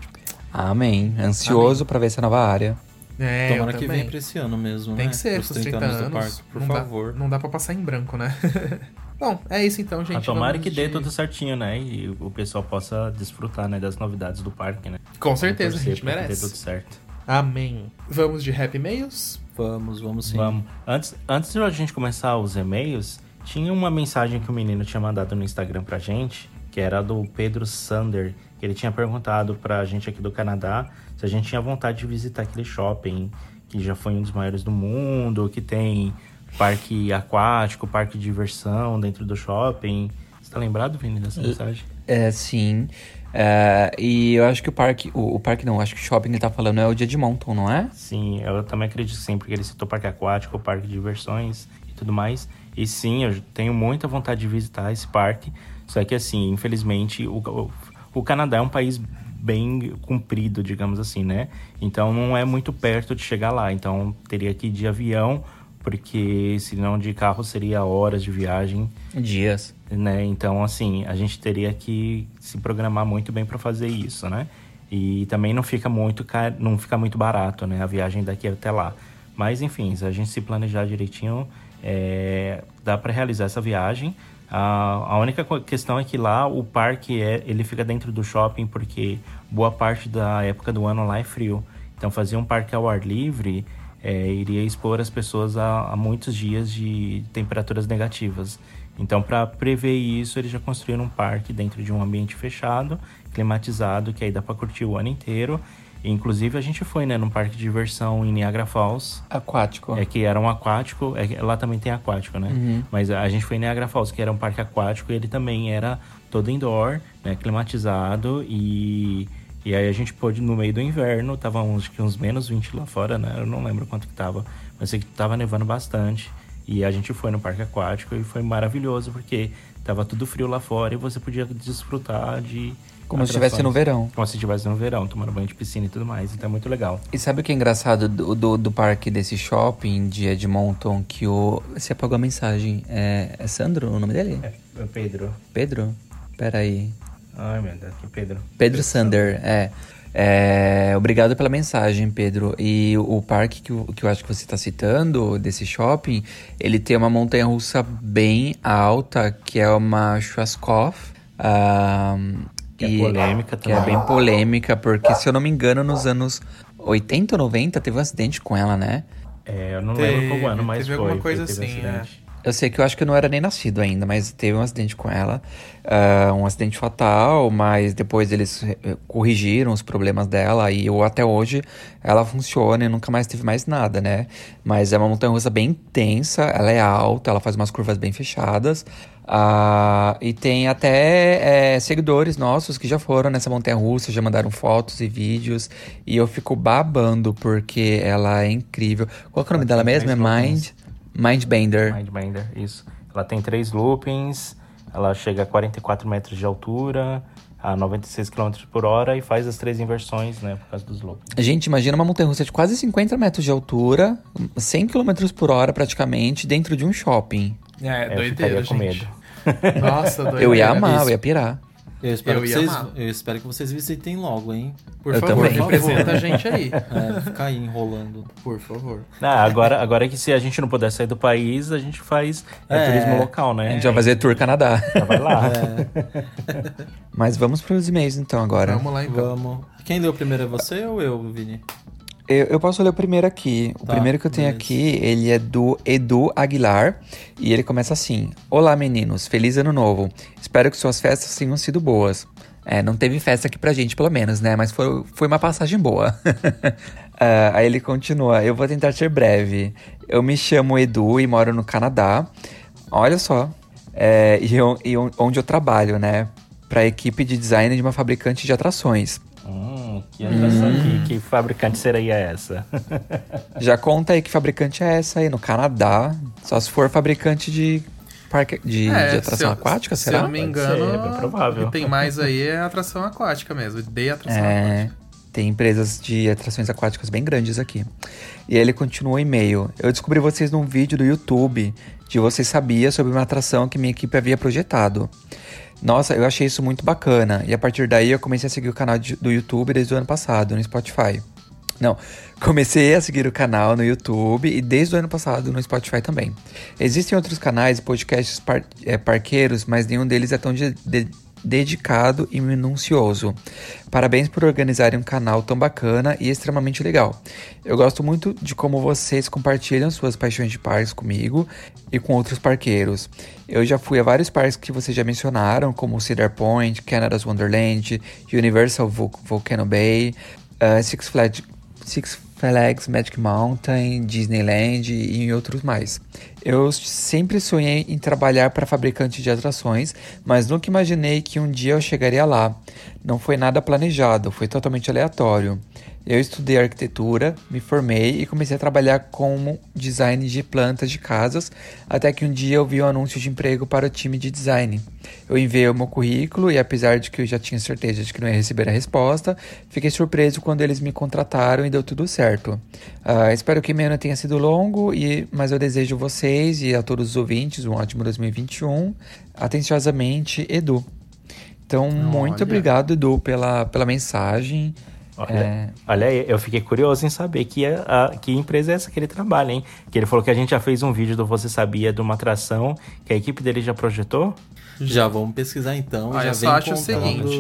Speaker 8: Amém. Ansioso para ver essa nova área.
Speaker 5: É,
Speaker 6: Tomara que venha pra esse ano mesmo,
Speaker 5: Tem
Speaker 6: né?
Speaker 5: que ser, os 30, 30 anos, anos, do parque, por não favor. Dá, não dá pra passar em branco, né? Bom, é isso então, gente. Ah,
Speaker 7: tomara que dê tudo certinho, né? E o pessoal possa desfrutar né, das novidades do parque, né?
Speaker 5: Com certeza, a gente merece.
Speaker 7: Que dê tudo certo.
Speaker 5: Amém. Vamos de Happy Mails?
Speaker 6: Vamos, vamos sim.
Speaker 7: Vamos. Antes, antes de a gente começar os e-mails, tinha uma mensagem que o menino tinha mandado no Instagram pra gente, que era do Pedro Sander, que ele tinha perguntado pra gente aqui do Canadá se a gente tinha vontade de visitar aquele shopping que já foi um dos maiores do mundo, que tem parque aquático, parque de diversão dentro do shopping. Você tá lembrado, Vini, dessa mensagem?
Speaker 8: É, sim. É, e eu acho que o parque, o, o, parque não, acho que o shopping que ele tá falando é o dia de Mountain, não é?
Speaker 7: Sim, eu também acredito sim, porque ele citou parque aquático, parque de diversões e tudo mais. E sim, eu tenho muita vontade de visitar esse parque. Só que assim, infelizmente, o, o, Canadá é um país bem comprido, digamos assim, né? Então não é muito perto de chegar lá. Então teria que ir de avião, porque senão de carro seria horas de viagem.
Speaker 8: Dias.
Speaker 7: Né? Então, assim, a gente teria que se programar muito bem para fazer isso, né? E também não fica muito car... não fica muito barato, né? A viagem daqui até lá. Mas enfim, se a gente se planejar direitinho, é... dá para realizar essa viagem. A, única questão é que lá o parque é, ele fica dentro do shopping porque boa parte da época do ano lá é frio. Então fazer um parque ao ar livre é, iria expor as pessoas a, a, muitos dias de temperaturas negativas. Então para prever isso eles já construíram um parque dentro de um ambiente fechado, climatizado, que aí dá para curtir o ano inteiro Inclusive, a gente foi, né, num parque de diversão em Niagara Falls.
Speaker 8: Aquático.
Speaker 7: É que era um aquático. É, lá também tem aquático, né? Uhum. Mas a gente foi em Niagara Falls, que era um parque aquático, e ele também era todo indoor, né, climatizado. E, e aí a gente pôde, no meio do inverno, tava uns, uns menos 20 lá fora, né? Eu não lembro quanto que tava, mas sei que tava nevando bastante. E a gente foi no parque aquático e foi maravilhoso, porque tava tudo frio lá fora e você podia desfrutar de
Speaker 8: como se estivesse no verão.
Speaker 7: Como se estivesse no verão, tomando banho de piscina e tudo mais. Então é muito legal.
Speaker 8: E sabe o que é engraçado do, do, do parque desse shopping de Edmonton? Que o. Você apagou a mensagem. É, é Sandro o nome dele?
Speaker 7: É, é Pedro.
Speaker 8: Pedro? Peraí.
Speaker 7: Ai, meu Deus, que Pedro.
Speaker 8: Pedro, Pedro Sander, é. É, obrigado pela mensagem, Pedro. E o parque que, eu, que eu acho que você está citando, desse shopping, ele tem uma montanha russa bem alta, que é uma Schwarzkopf. Um,
Speaker 7: que é e, é polêmica
Speaker 8: também. Que é bem polêmica, porque se eu não me engano, nos anos 80 ou 90 teve um acidente com ela, né?
Speaker 7: É, eu não teve, lembro qual ano, mas teve foi.
Speaker 5: alguma coisa assim, é.
Speaker 8: Eu sei que eu acho que eu não era nem nascido ainda, mas teve um acidente com ela. Uh, um acidente fatal, mas depois eles corrigiram os problemas dela e eu, até hoje ela funciona e nunca mais teve mais nada, né? Mas é uma montanha russa bem intensa, ela é alta, ela faz umas curvas bem fechadas. Uh, e tem até é, seguidores nossos que já foram nessa montanha russa, já mandaram fotos e vídeos. E eu fico babando porque ela é incrível. Qual é o nome dela mesmo? É Mind, Mindbender.
Speaker 7: Mindbender, isso. Ela tem três loopings, ela chega a 44 metros de altura, a 96 km por hora e faz as três inversões, né, por causa dos loopings.
Speaker 8: Gente, imagina uma montanha russa de quase 50 metros de altura, 100 km por hora praticamente, dentro de um shopping.
Speaker 5: É, é doideira,
Speaker 7: com medo.
Speaker 5: Nossa, doideira.
Speaker 8: Eu ia amar, eu ia pirar.
Speaker 6: Eu espero,
Speaker 5: Eu
Speaker 6: que vocês, eu espero que vocês visitem logo, hein?
Speaker 5: Por
Speaker 8: Eu
Speaker 5: favor,
Speaker 8: também.
Speaker 5: representa a gente aí.
Speaker 6: É, ficar aí enrolando.
Speaker 5: Por favor.
Speaker 7: Ah, agora, agora que se a gente não puder sair do país, a gente faz é,
Speaker 6: É.
Speaker 7: turismo local, né?
Speaker 8: A gente vai fazer tour Canadá.
Speaker 7: Já vai lá.
Speaker 8: Mas vamos pros e-mails então agora.
Speaker 5: Vamos lá então.
Speaker 6: Vamos. Quem leu primeiro é você ou eu, Vini?
Speaker 8: Eu, eu posso ler o primeiro aqui. O
Speaker 6: Tá,
Speaker 8: primeiro que eu tenho aqui, ele é do Edu Aguilar. E ele começa assim: Olá meninos, feliz ano novo. Espero que suas festas tenham sido boas. É, não teve festa aqui pra gente, pelo menos, né? Mas foi, foi uma passagem boa. Ah, aí ele continua: Eu vou tentar ser breve. Eu me chamo Edu e moro no Canadá. Olha só. É, e, eu- e onde eu trabalho, né? Pra equipe de design de uma fabricante de atrações.
Speaker 7: Hum, que atração, que, que fabricante seria essa?
Speaker 8: Já conta aí que fabricante é essa aí no Canadá. Só se for fabricante de parque de,
Speaker 5: É,
Speaker 8: de atração
Speaker 5: se eu-
Speaker 8: aquática,
Speaker 5: Se
Speaker 8: será?
Speaker 5: eu não me engano,
Speaker 7: ser, é bem provável.
Speaker 5: o que tem mais aí é atração aquática mesmo. De atração
Speaker 8: É,
Speaker 5: aquática.
Speaker 8: tem empresas de atrações aquáticas bem grandes aqui. E aí ele continua o e-mail. Eu descobri vocês num vídeo do YouTube de vocês sabia sobre uma atração que minha equipe havia projetado. Nossa, eu achei isso muito bacana. E a partir daí eu comecei a seguir o canal do YouTube desde o ano passado, no Spotify. Não, comecei a seguir o canal no YouTube e desde o ano passado no Spotify também. Existem outros canais podcasts par- eh, parqueiros, mas nenhum deles é tão de- de- dedicado e minucioso. Parabéns por organizarem um canal tão bacana e extremamente legal. Eu gosto muito de como vocês compartilham suas paixões de parques comigo e com outros parqueiros. Eu já fui a vários parques que vocês já mencionaram, como Cedar Point, Canada's Wonderland, Universal Vol- Volcano Bay, uh, Six Flags Six Flags Magic Mountain, Disneyland e em outros mais. Eu sempre sonhei em trabalhar para fabricante de atrações, mas nunca imaginei que um dia eu chegaria lá. Não foi nada planejado, foi totalmente aleatório. Eu estudei arquitetura, me formei e comecei a trabalhar como design de plantas de casas, até que um dia eu vi um anúncio de emprego para o time de design. Eu enviei o meu currículo e apesar de que eu já tinha certeza de que não ia receber a resposta, fiquei surpreso quando eles me contrataram e deu tudo certo. Ah, espero que meu ano tenha sido longo, e, mas eu desejo vocês e a todos os ouvintes um ótimo 2021. Atenciosamente, Edu. Então, muito
Speaker 5: Olha.
Speaker 8: obrigado, Edu, pela, pela mensagem.
Speaker 7: Olha,
Speaker 8: É.
Speaker 7: olha aí, eu fiquei curioso em saber que, a, a- que empresa é essa que ele trabalha, hein? Que ele falou que a gente já fez um vídeo do Você Sabia de uma atração que a equipe dele já projetou.
Speaker 6: Já vamos pesquisar então.
Speaker 5: Ah,
Speaker 6: já
Speaker 5: eu só
Speaker 6: vem
Speaker 5: acho o seguinte.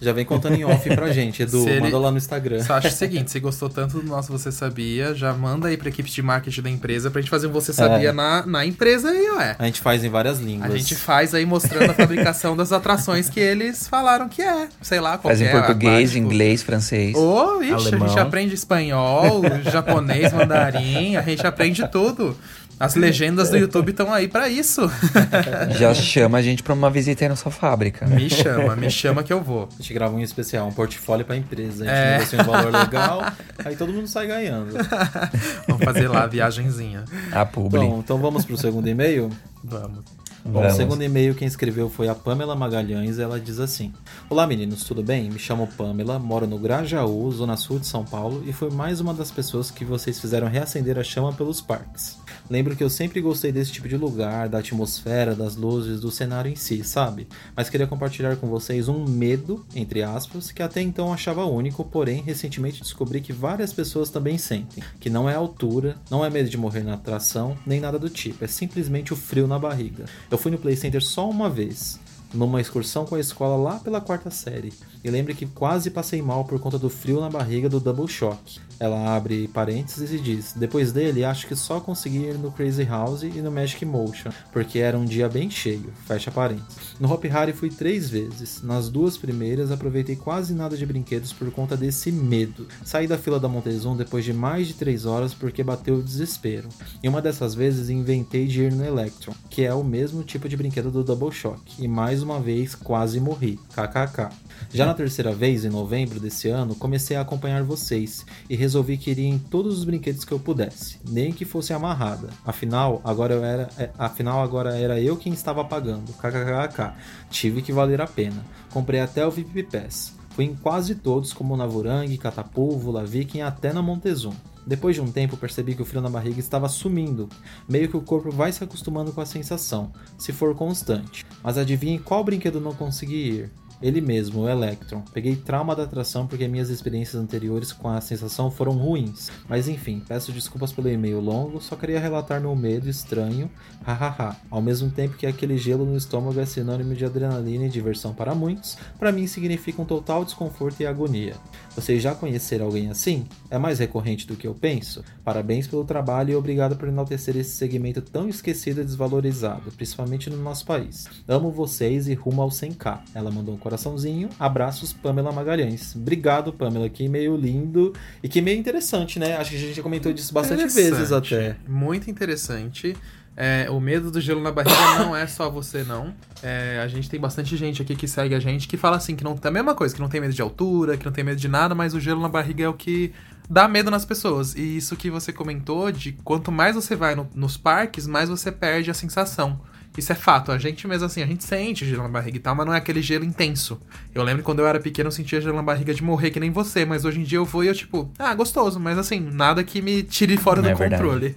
Speaker 6: Já vem contando em off pra gente, Edu.
Speaker 5: Se ele-
Speaker 6: Manda lá no Instagram.
Speaker 5: Só acho o seguinte, se gostou tanto do nosso Você Sabia, já manda aí pra equipe de marketing da empresa pra gente fazer um Você Sabia
Speaker 6: É.
Speaker 5: na, na empresa aí, ué.
Speaker 6: A gente faz em várias línguas.
Speaker 5: A gente faz aí mostrando a fabricação das atrações que eles falaram que é. Sei lá, qual
Speaker 8: Faz em
Speaker 5: é,
Speaker 8: português,
Speaker 5: aquático.
Speaker 8: inglês, francês.
Speaker 5: Ô, ixi, a gente
Speaker 7: Alemão.
Speaker 5: aprende espanhol, japonês, mandarim, a gente aprende tudo. As legendas do YouTube estão aí pra isso.
Speaker 8: Já chama a gente pra uma visita aí na sua fábrica.
Speaker 5: Me chama, me chama que eu vou.
Speaker 6: A gente grava um especial, um portfólio pra empresa. A gente
Speaker 5: É.
Speaker 6: negocia um valor legal, aí todo mundo sai ganhando.
Speaker 5: Vamos fazer lá a viagenzinha.
Speaker 8: A publi.
Speaker 6: Bom, então vamos pro segundo e-mail?
Speaker 5: Vamos.
Speaker 6: Bom, o segundo e-mail quem escreveu foi a Pamela Magalhães. Ela diz assim: Olá meninos, tudo bem? Me chamo Pamela, moro no Grajaú, zona sul de São Paulo, e foi mais uma das pessoas que vocês fizeram reacender a chama pelos parques. Lembro que eu sempre gostei desse tipo de lugar, da atmosfera, das luzes, do cenário em si, sabe? Mas queria compartilhar com vocês um medo, entre aspas, que até então achava único, porém recentemente descobri que várias pessoas também sentem. Que não é altura, não é medo de morrer na atração, nem nada do tipo, é simplesmente o frio na barriga. Eu fui no Play Center só uma vez, numa excursão com a escola lá pela quarta série. E lembro que quase passei mal por conta do frio na barriga do Double Shock. Ela abre parênteses e diz: Depois dele, acho que só consegui ir no Crazy House e no Magic Motion, porque era um dia bem cheio. Fecha parênteses. No Hop Harry fui três vezes. Nas duas primeiras, aproveitei quase nada de brinquedos por conta desse medo. Saí da fila da Montezum depois de mais de três horas porque bateu o desespero. E uma dessas vezes inventei de ir no Electron, que é o mesmo tipo de brinquedo do Double Shock. E mais uma vez quase morri. KKK. Já na terceira vez, em novembro desse ano, comecei a acompanhar vocês e resolvi que iria em todos os brinquedos que eu pudesse, nem que fosse amarrada. Afinal, agora eu era, é, afinal agora era eu quem estava pagando. KKKK. Tive que valer a pena. Comprei até o VIP Pass. Fui em quase todos, como Navurang, Catapulvo, Viking até na Montezum. Depois de um tempo, percebi que o frio na barriga estava sumindo. Meio que o corpo vai se acostumando com a sensação, se for constante. Mas adivinhe qual brinquedo não consegui ir? Ele mesmo, o Electron. Peguei trauma da atração porque minhas experiências anteriores com a sensação foram ruins. Mas enfim, peço desculpas pelo e-mail longo, só queria relatar meu medo estranho, hahaha. Ao mesmo tempo que aquele gelo no estômago é sinônimo de adrenalina e diversão para muitos, para mim significa um total desconforto e agonia. Vocês já conheceram alguém assim? É mais recorrente do que eu penso? Parabéns pelo trabalho e obrigado por enaltecer esse segmento tão esquecido e desvalorizado, principalmente no nosso país. Amo vocês e rumo ao 100k. Ela mandou um coraçãozinho. Abraços, Pamela Magalhães. Obrigado, Pamela. Que meio lindo e que meio interessante, né? Acho que a gente já comentou disso bastante vezes até.
Speaker 5: Muito interessante. É, o medo do gelo na barriga não é só você, não. É, a gente tem bastante gente aqui que segue a gente que fala assim, que não tem a mesma coisa, que não tem medo de altura, que não tem medo de nada, mas o gelo na barriga é o que dá medo nas pessoas. E isso que você comentou de quanto mais você vai no, nos parques, mais você perde a sensação. Isso é fato. A gente mesmo assim, a gente sente gelo na barriga e tal, mas não é aquele gelo intenso. Eu lembro quando eu era pequeno eu sentia gelo na barriga de morrer que nem você, mas hoje em dia eu vou e eu tipo, ah, gostoso, mas assim, nada que me tire fora
Speaker 7: Não
Speaker 5: do
Speaker 7: é
Speaker 5: controle.
Speaker 7: verdade.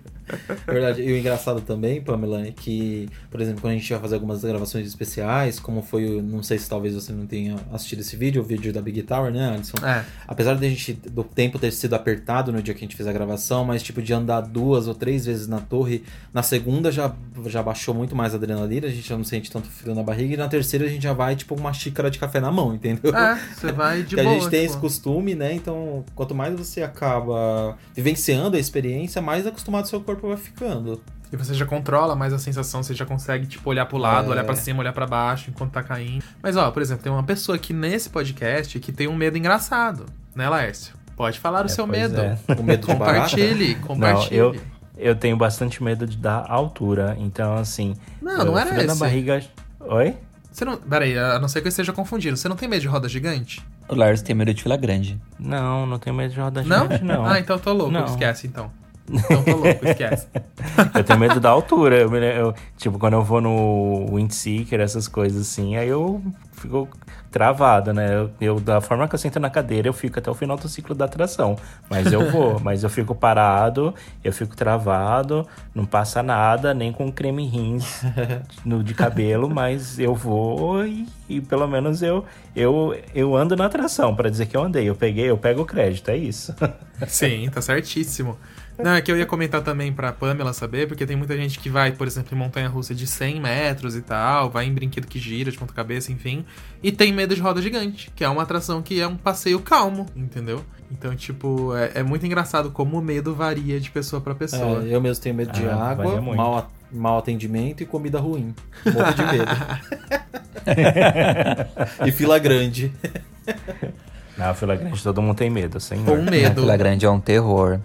Speaker 6: Verdade. E o engraçado também, Pamela, é que, por exemplo, quando a gente vai fazer algumas gravações especiais, como foi, não sei se talvez você não tenha assistido esse vídeo, o vídeo da Big Tower, né, Alisson?
Speaker 5: É.
Speaker 6: Apesar de a gente, do tempo ter sido apertado no dia que a gente fez a gravação, mas tipo, de andar duas ou três vezes na torre, na segunda já, já baixou muito mais a adrenalina, a gente já não sente tanto frio na barriga, e na terceira a gente já vai, tipo, uma xícara de café na mão, entendeu?
Speaker 5: É, você vai de boa.
Speaker 6: a gente tem
Speaker 5: tipo.
Speaker 6: esse costume, né? Então, quanto mais você acaba vivenciando a experiência, mais acostumado seu corpo vai ficando.
Speaker 5: E você já controla mais a sensação, você já consegue, tipo, olhar pro lado,
Speaker 6: É.
Speaker 5: olhar pra cima, olhar pra baixo enquanto tá caindo. Mas, ó, por exemplo, tem uma pessoa aqui nesse podcast que tem um medo engraçado, né, Laércio? Pode falar o
Speaker 7: É,
Speaker 5: seu
Speaker 7: pois
Speaker 5: medo.
Speaker 7: é.
Speaker 6: O medo barata.
Speaker 5: Compartilhe,
Speaker 7: Não,
Speaker 5: compartilhe.
Speaker 7: eu, eu tenho bastante medo de dar altura, então assim.
Speaker 5: Não, não era
Speaker 7: frio na barriga. Oi?
Speaker 5: Você não. Peraí, a não ser que eu esteja confundindo. Você não tem medo de roda gigante?
Speaker 8: O Lars tem medo de fila grande.
Speaker 7: Não, não tenho medo de roda
Speaker 5: Não?
Speaker 7: gigante, não.
Speaker 5: Ah, então eu tô louco,
Speaker 7: Não.
Speaker 5: esquece então. Então tô louco, esquece.
Speaker 7: Eu tenho medo da altura. Eu, eu- tipo, quando eu vou no Windseeker, essas coisas assim, aí eu fico travado, né? Eu, eu- da forma que eu sento na cadeira, eu fico até o final do ciclo da atração. Mas eu vou, mas eu fico parado, eu fico travado, não passa nada, nem com creme rins no, de cabelo, mas eu vou e, e pelo menos eu, eu, eu ando na atração pra dizer que eu andei. Eu peguei, eu pego o crédito, é isso.
Speaker 5: Sim, tá certíssimo. Não, é que eu ia comentar também pra Pamela saber, porque tem muita gente que vai, por exemplo, em montanha-russa de 100 metros e tal, vai em brinquedo que gira de ponta-cabeça, enfim, e tem medo de roda gigante, que é uma atração que é um passeio calmo, entendeu? Então, tipo, é, é muito engraçado como o medo varia de pessoa pra pessoa.
Speaker 6: É, eu mesmo tenho medo de
Speaker 7: Ah,
Speaker 6: água, a- mau atendimento e comida ruim. Morro de medo. e fila grande.
Speaker 7: Na fila grande todo mundo tem medo, sem
Speaker 5: Com medo.
Speaker 8: Fila grande é um terror.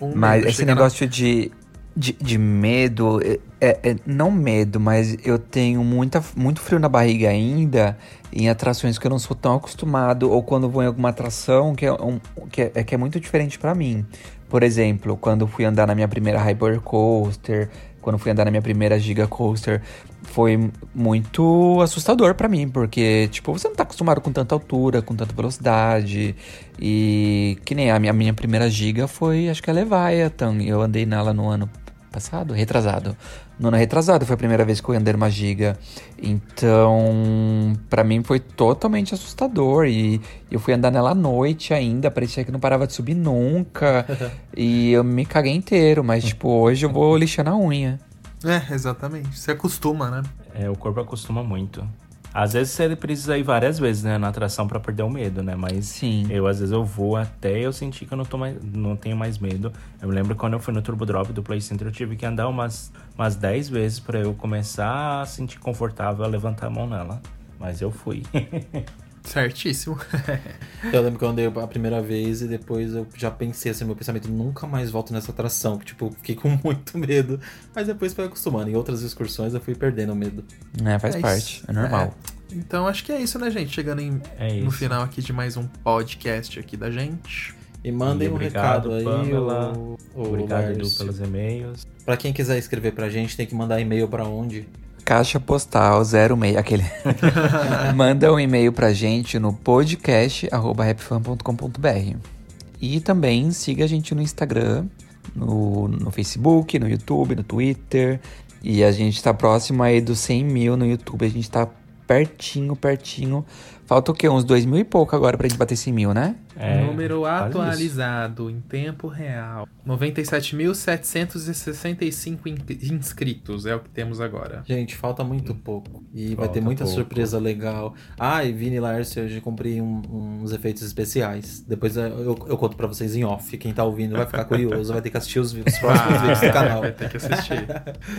Speaker 5: Um
Speaker 8: Mas esse negócio de, de, de medo, é, é- é- não medo, mas eu tenho muita, muito frio na barriga ainda em atrações que eu não sou tão acostumado, ou quando vou em alguma atração que é, um- que é, que é muito diferente pra mim. Por exemplo, quando fui andar na minha primeira Hyper Coaster, quando fui andar na minha primeira Giga Coaster, foi muito assustador pra mim, porque, tipo, você não tá acostumado com tanta altura, com tanta velocidade. E que nem a minha, a minha primeira Giga foi, acho que a Leviathan. Eu andei nela no ano passado, retrasado. No ano retrasado foi a primeira vez que eu andei numa Giga. Então, pra mim foi totalmente assustador. E eu fui andar nela à noite ainda, parecia que não parava de subir nunca. e eu me caguei inteiro, mas, tipo, hoje eu vou lixando a unha.
Speaker 5: É, exatamente. Você acostuma, né?
Speaker 7: É, o corpo acostuma muito. Às vezes você precisa ir várias vezes, né, na atração pra perder o medo, né? Mas
Speaker 8: Sim.
Speaker 7: eu às vezes eu vou até eu sentir que eu não, tô mais, não tenho mais medo. Eu me lembro quando eu fui no Turbo Drop do Play Center, eu tive que andar umas, umas 10 vezes pra eu começar a sentir confortável a levantar a mão nela. Mas eu fui.
Speaker 5: Certíssimo.
Speaker 6: Eu lembro que eu andei a primeira vez e depois eu já pensei assim, meu pensamento, nunca mais volto nessa atração. que, Tipo, fiquei com muito medo. Mas depois foi acostumando. Em outras excursões eu fui perdendo o medo.
Speaker 8: É, faz
Speaker 5: É
Speaker 8: parte,
Speaker 5: isso.
Speaker 8: é normal.
Speaker 5: Então acho que é isso, né, gente? Chegando em-
Speaker 7: É
Speaker 5: no final aqui de mais um podcast aqui da gente.
Speaker 6: E mandem
Speaker 7: E
Speaker 6: um
Speaker 7: obrigado,
Speaker 6: recado aí,
Speaker 7: Pamela.
Speaker 6: o, o
Speaker 7: Obrigado, Edu, pelos e-mails.
Speaker 6: Pra quem quiser escrever pra gente, tem que mandar e-mail pra onde?
Speaker 8: Caixa postal 06, aquele. Manda um e-mail pra gente no podcast@rapfan.com.br. E também siga a gente no Instagram, no, no Facebook, no YouTube, no Twitter. E a gente tá próximo aí dos 100 mil no YouTube. A gente tá pertinho, pertinho. Falta o quê? Uns dois mil e pouco agora pra gente bater esse mil, né?
Speaker 5: É, Número atualizado em tempo real. 97.765 inscritos é o que temos agora.
Speaker 6: Gente, falta muito pouco. E falta vai ter muita pouco. surpresa legal. Ah, e Vini Larcio, hoje comprei um, uns efeitos especiais. Depois eu, eu, eu conto pra vocês em off. Quem tá ouvindo vai ficar curioso, vai ter que assistir os, os próximos ah, vídeos do canal.
Speaker 5: Vai ter que assistir.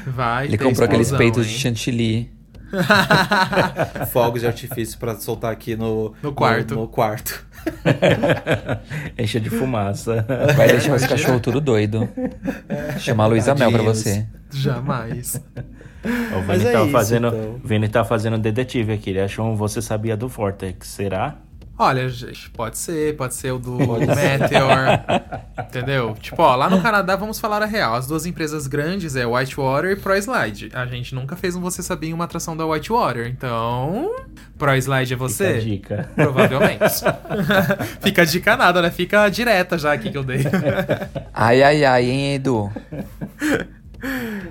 Speaker 5: Vai
Speaker 8: Ele comprou aqueles peitos hein? de chantilly.
Speaker 6: Fogos de artifício para soltar aqui no,
Speaker 5: no quarto.
Speaker 6: No, no quarto.
Speaker 7: Enche de fumaça.
Speaker 8: Vai deixar os cachorros tudo doido. Chamar a Luísa Mel pra você.
Speaker 5: Jamais.
Speaker 7: O Vini é tá, isso, fazendo, então. Vini tá fazendo detetive aqui. Ele achou um Você Sabia do Vortex. Será?
Speaker 5: Olha, gente, pode ser, pode ser o do Meteor. entendeu? Tipo, ó, lá no Canadá, vamos falar a real. As duas empresas grandes é Whitewater e ProSlide. A gente nunca fez um Você Sabia uma atração da Whitewater. Então, ProSlide é você?
Speaker 7: Fica a dica.
Speaker 5: Provavelmente. Fica a dica nada, né? Fica direta já aqui que eu dei.
Speaker 8: ai, ai, ai, hein, Edu?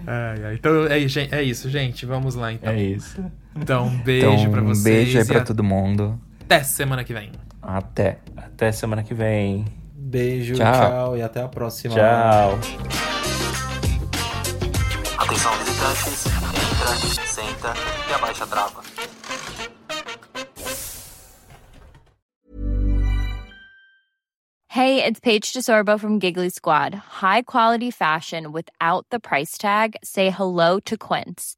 Speaker 5: Ai, ai. Então é, é isso, gente. Vamos lá, então.
Speaker 7: É isso.
Speaker 5: Então, um beijo então, pra vocês.
Speaker 8: Um beijo aí pra a... todo mundo.
Speaker 5: Até semana que vem.
Speaker 8: Até.
Speaker 7: Até semana que vem.
Speaker 6: Beijo, tchau, tchau e até a próxima.
Speaker 7: Tchau.
Speaker 4: Atenção, visitantes. Entra, senta e abaixa a trava.
Speaker 9: Hey, it's Paige DeSorbo from Giggly Squad. High quality fashion without the price tag. Say hello to Quince.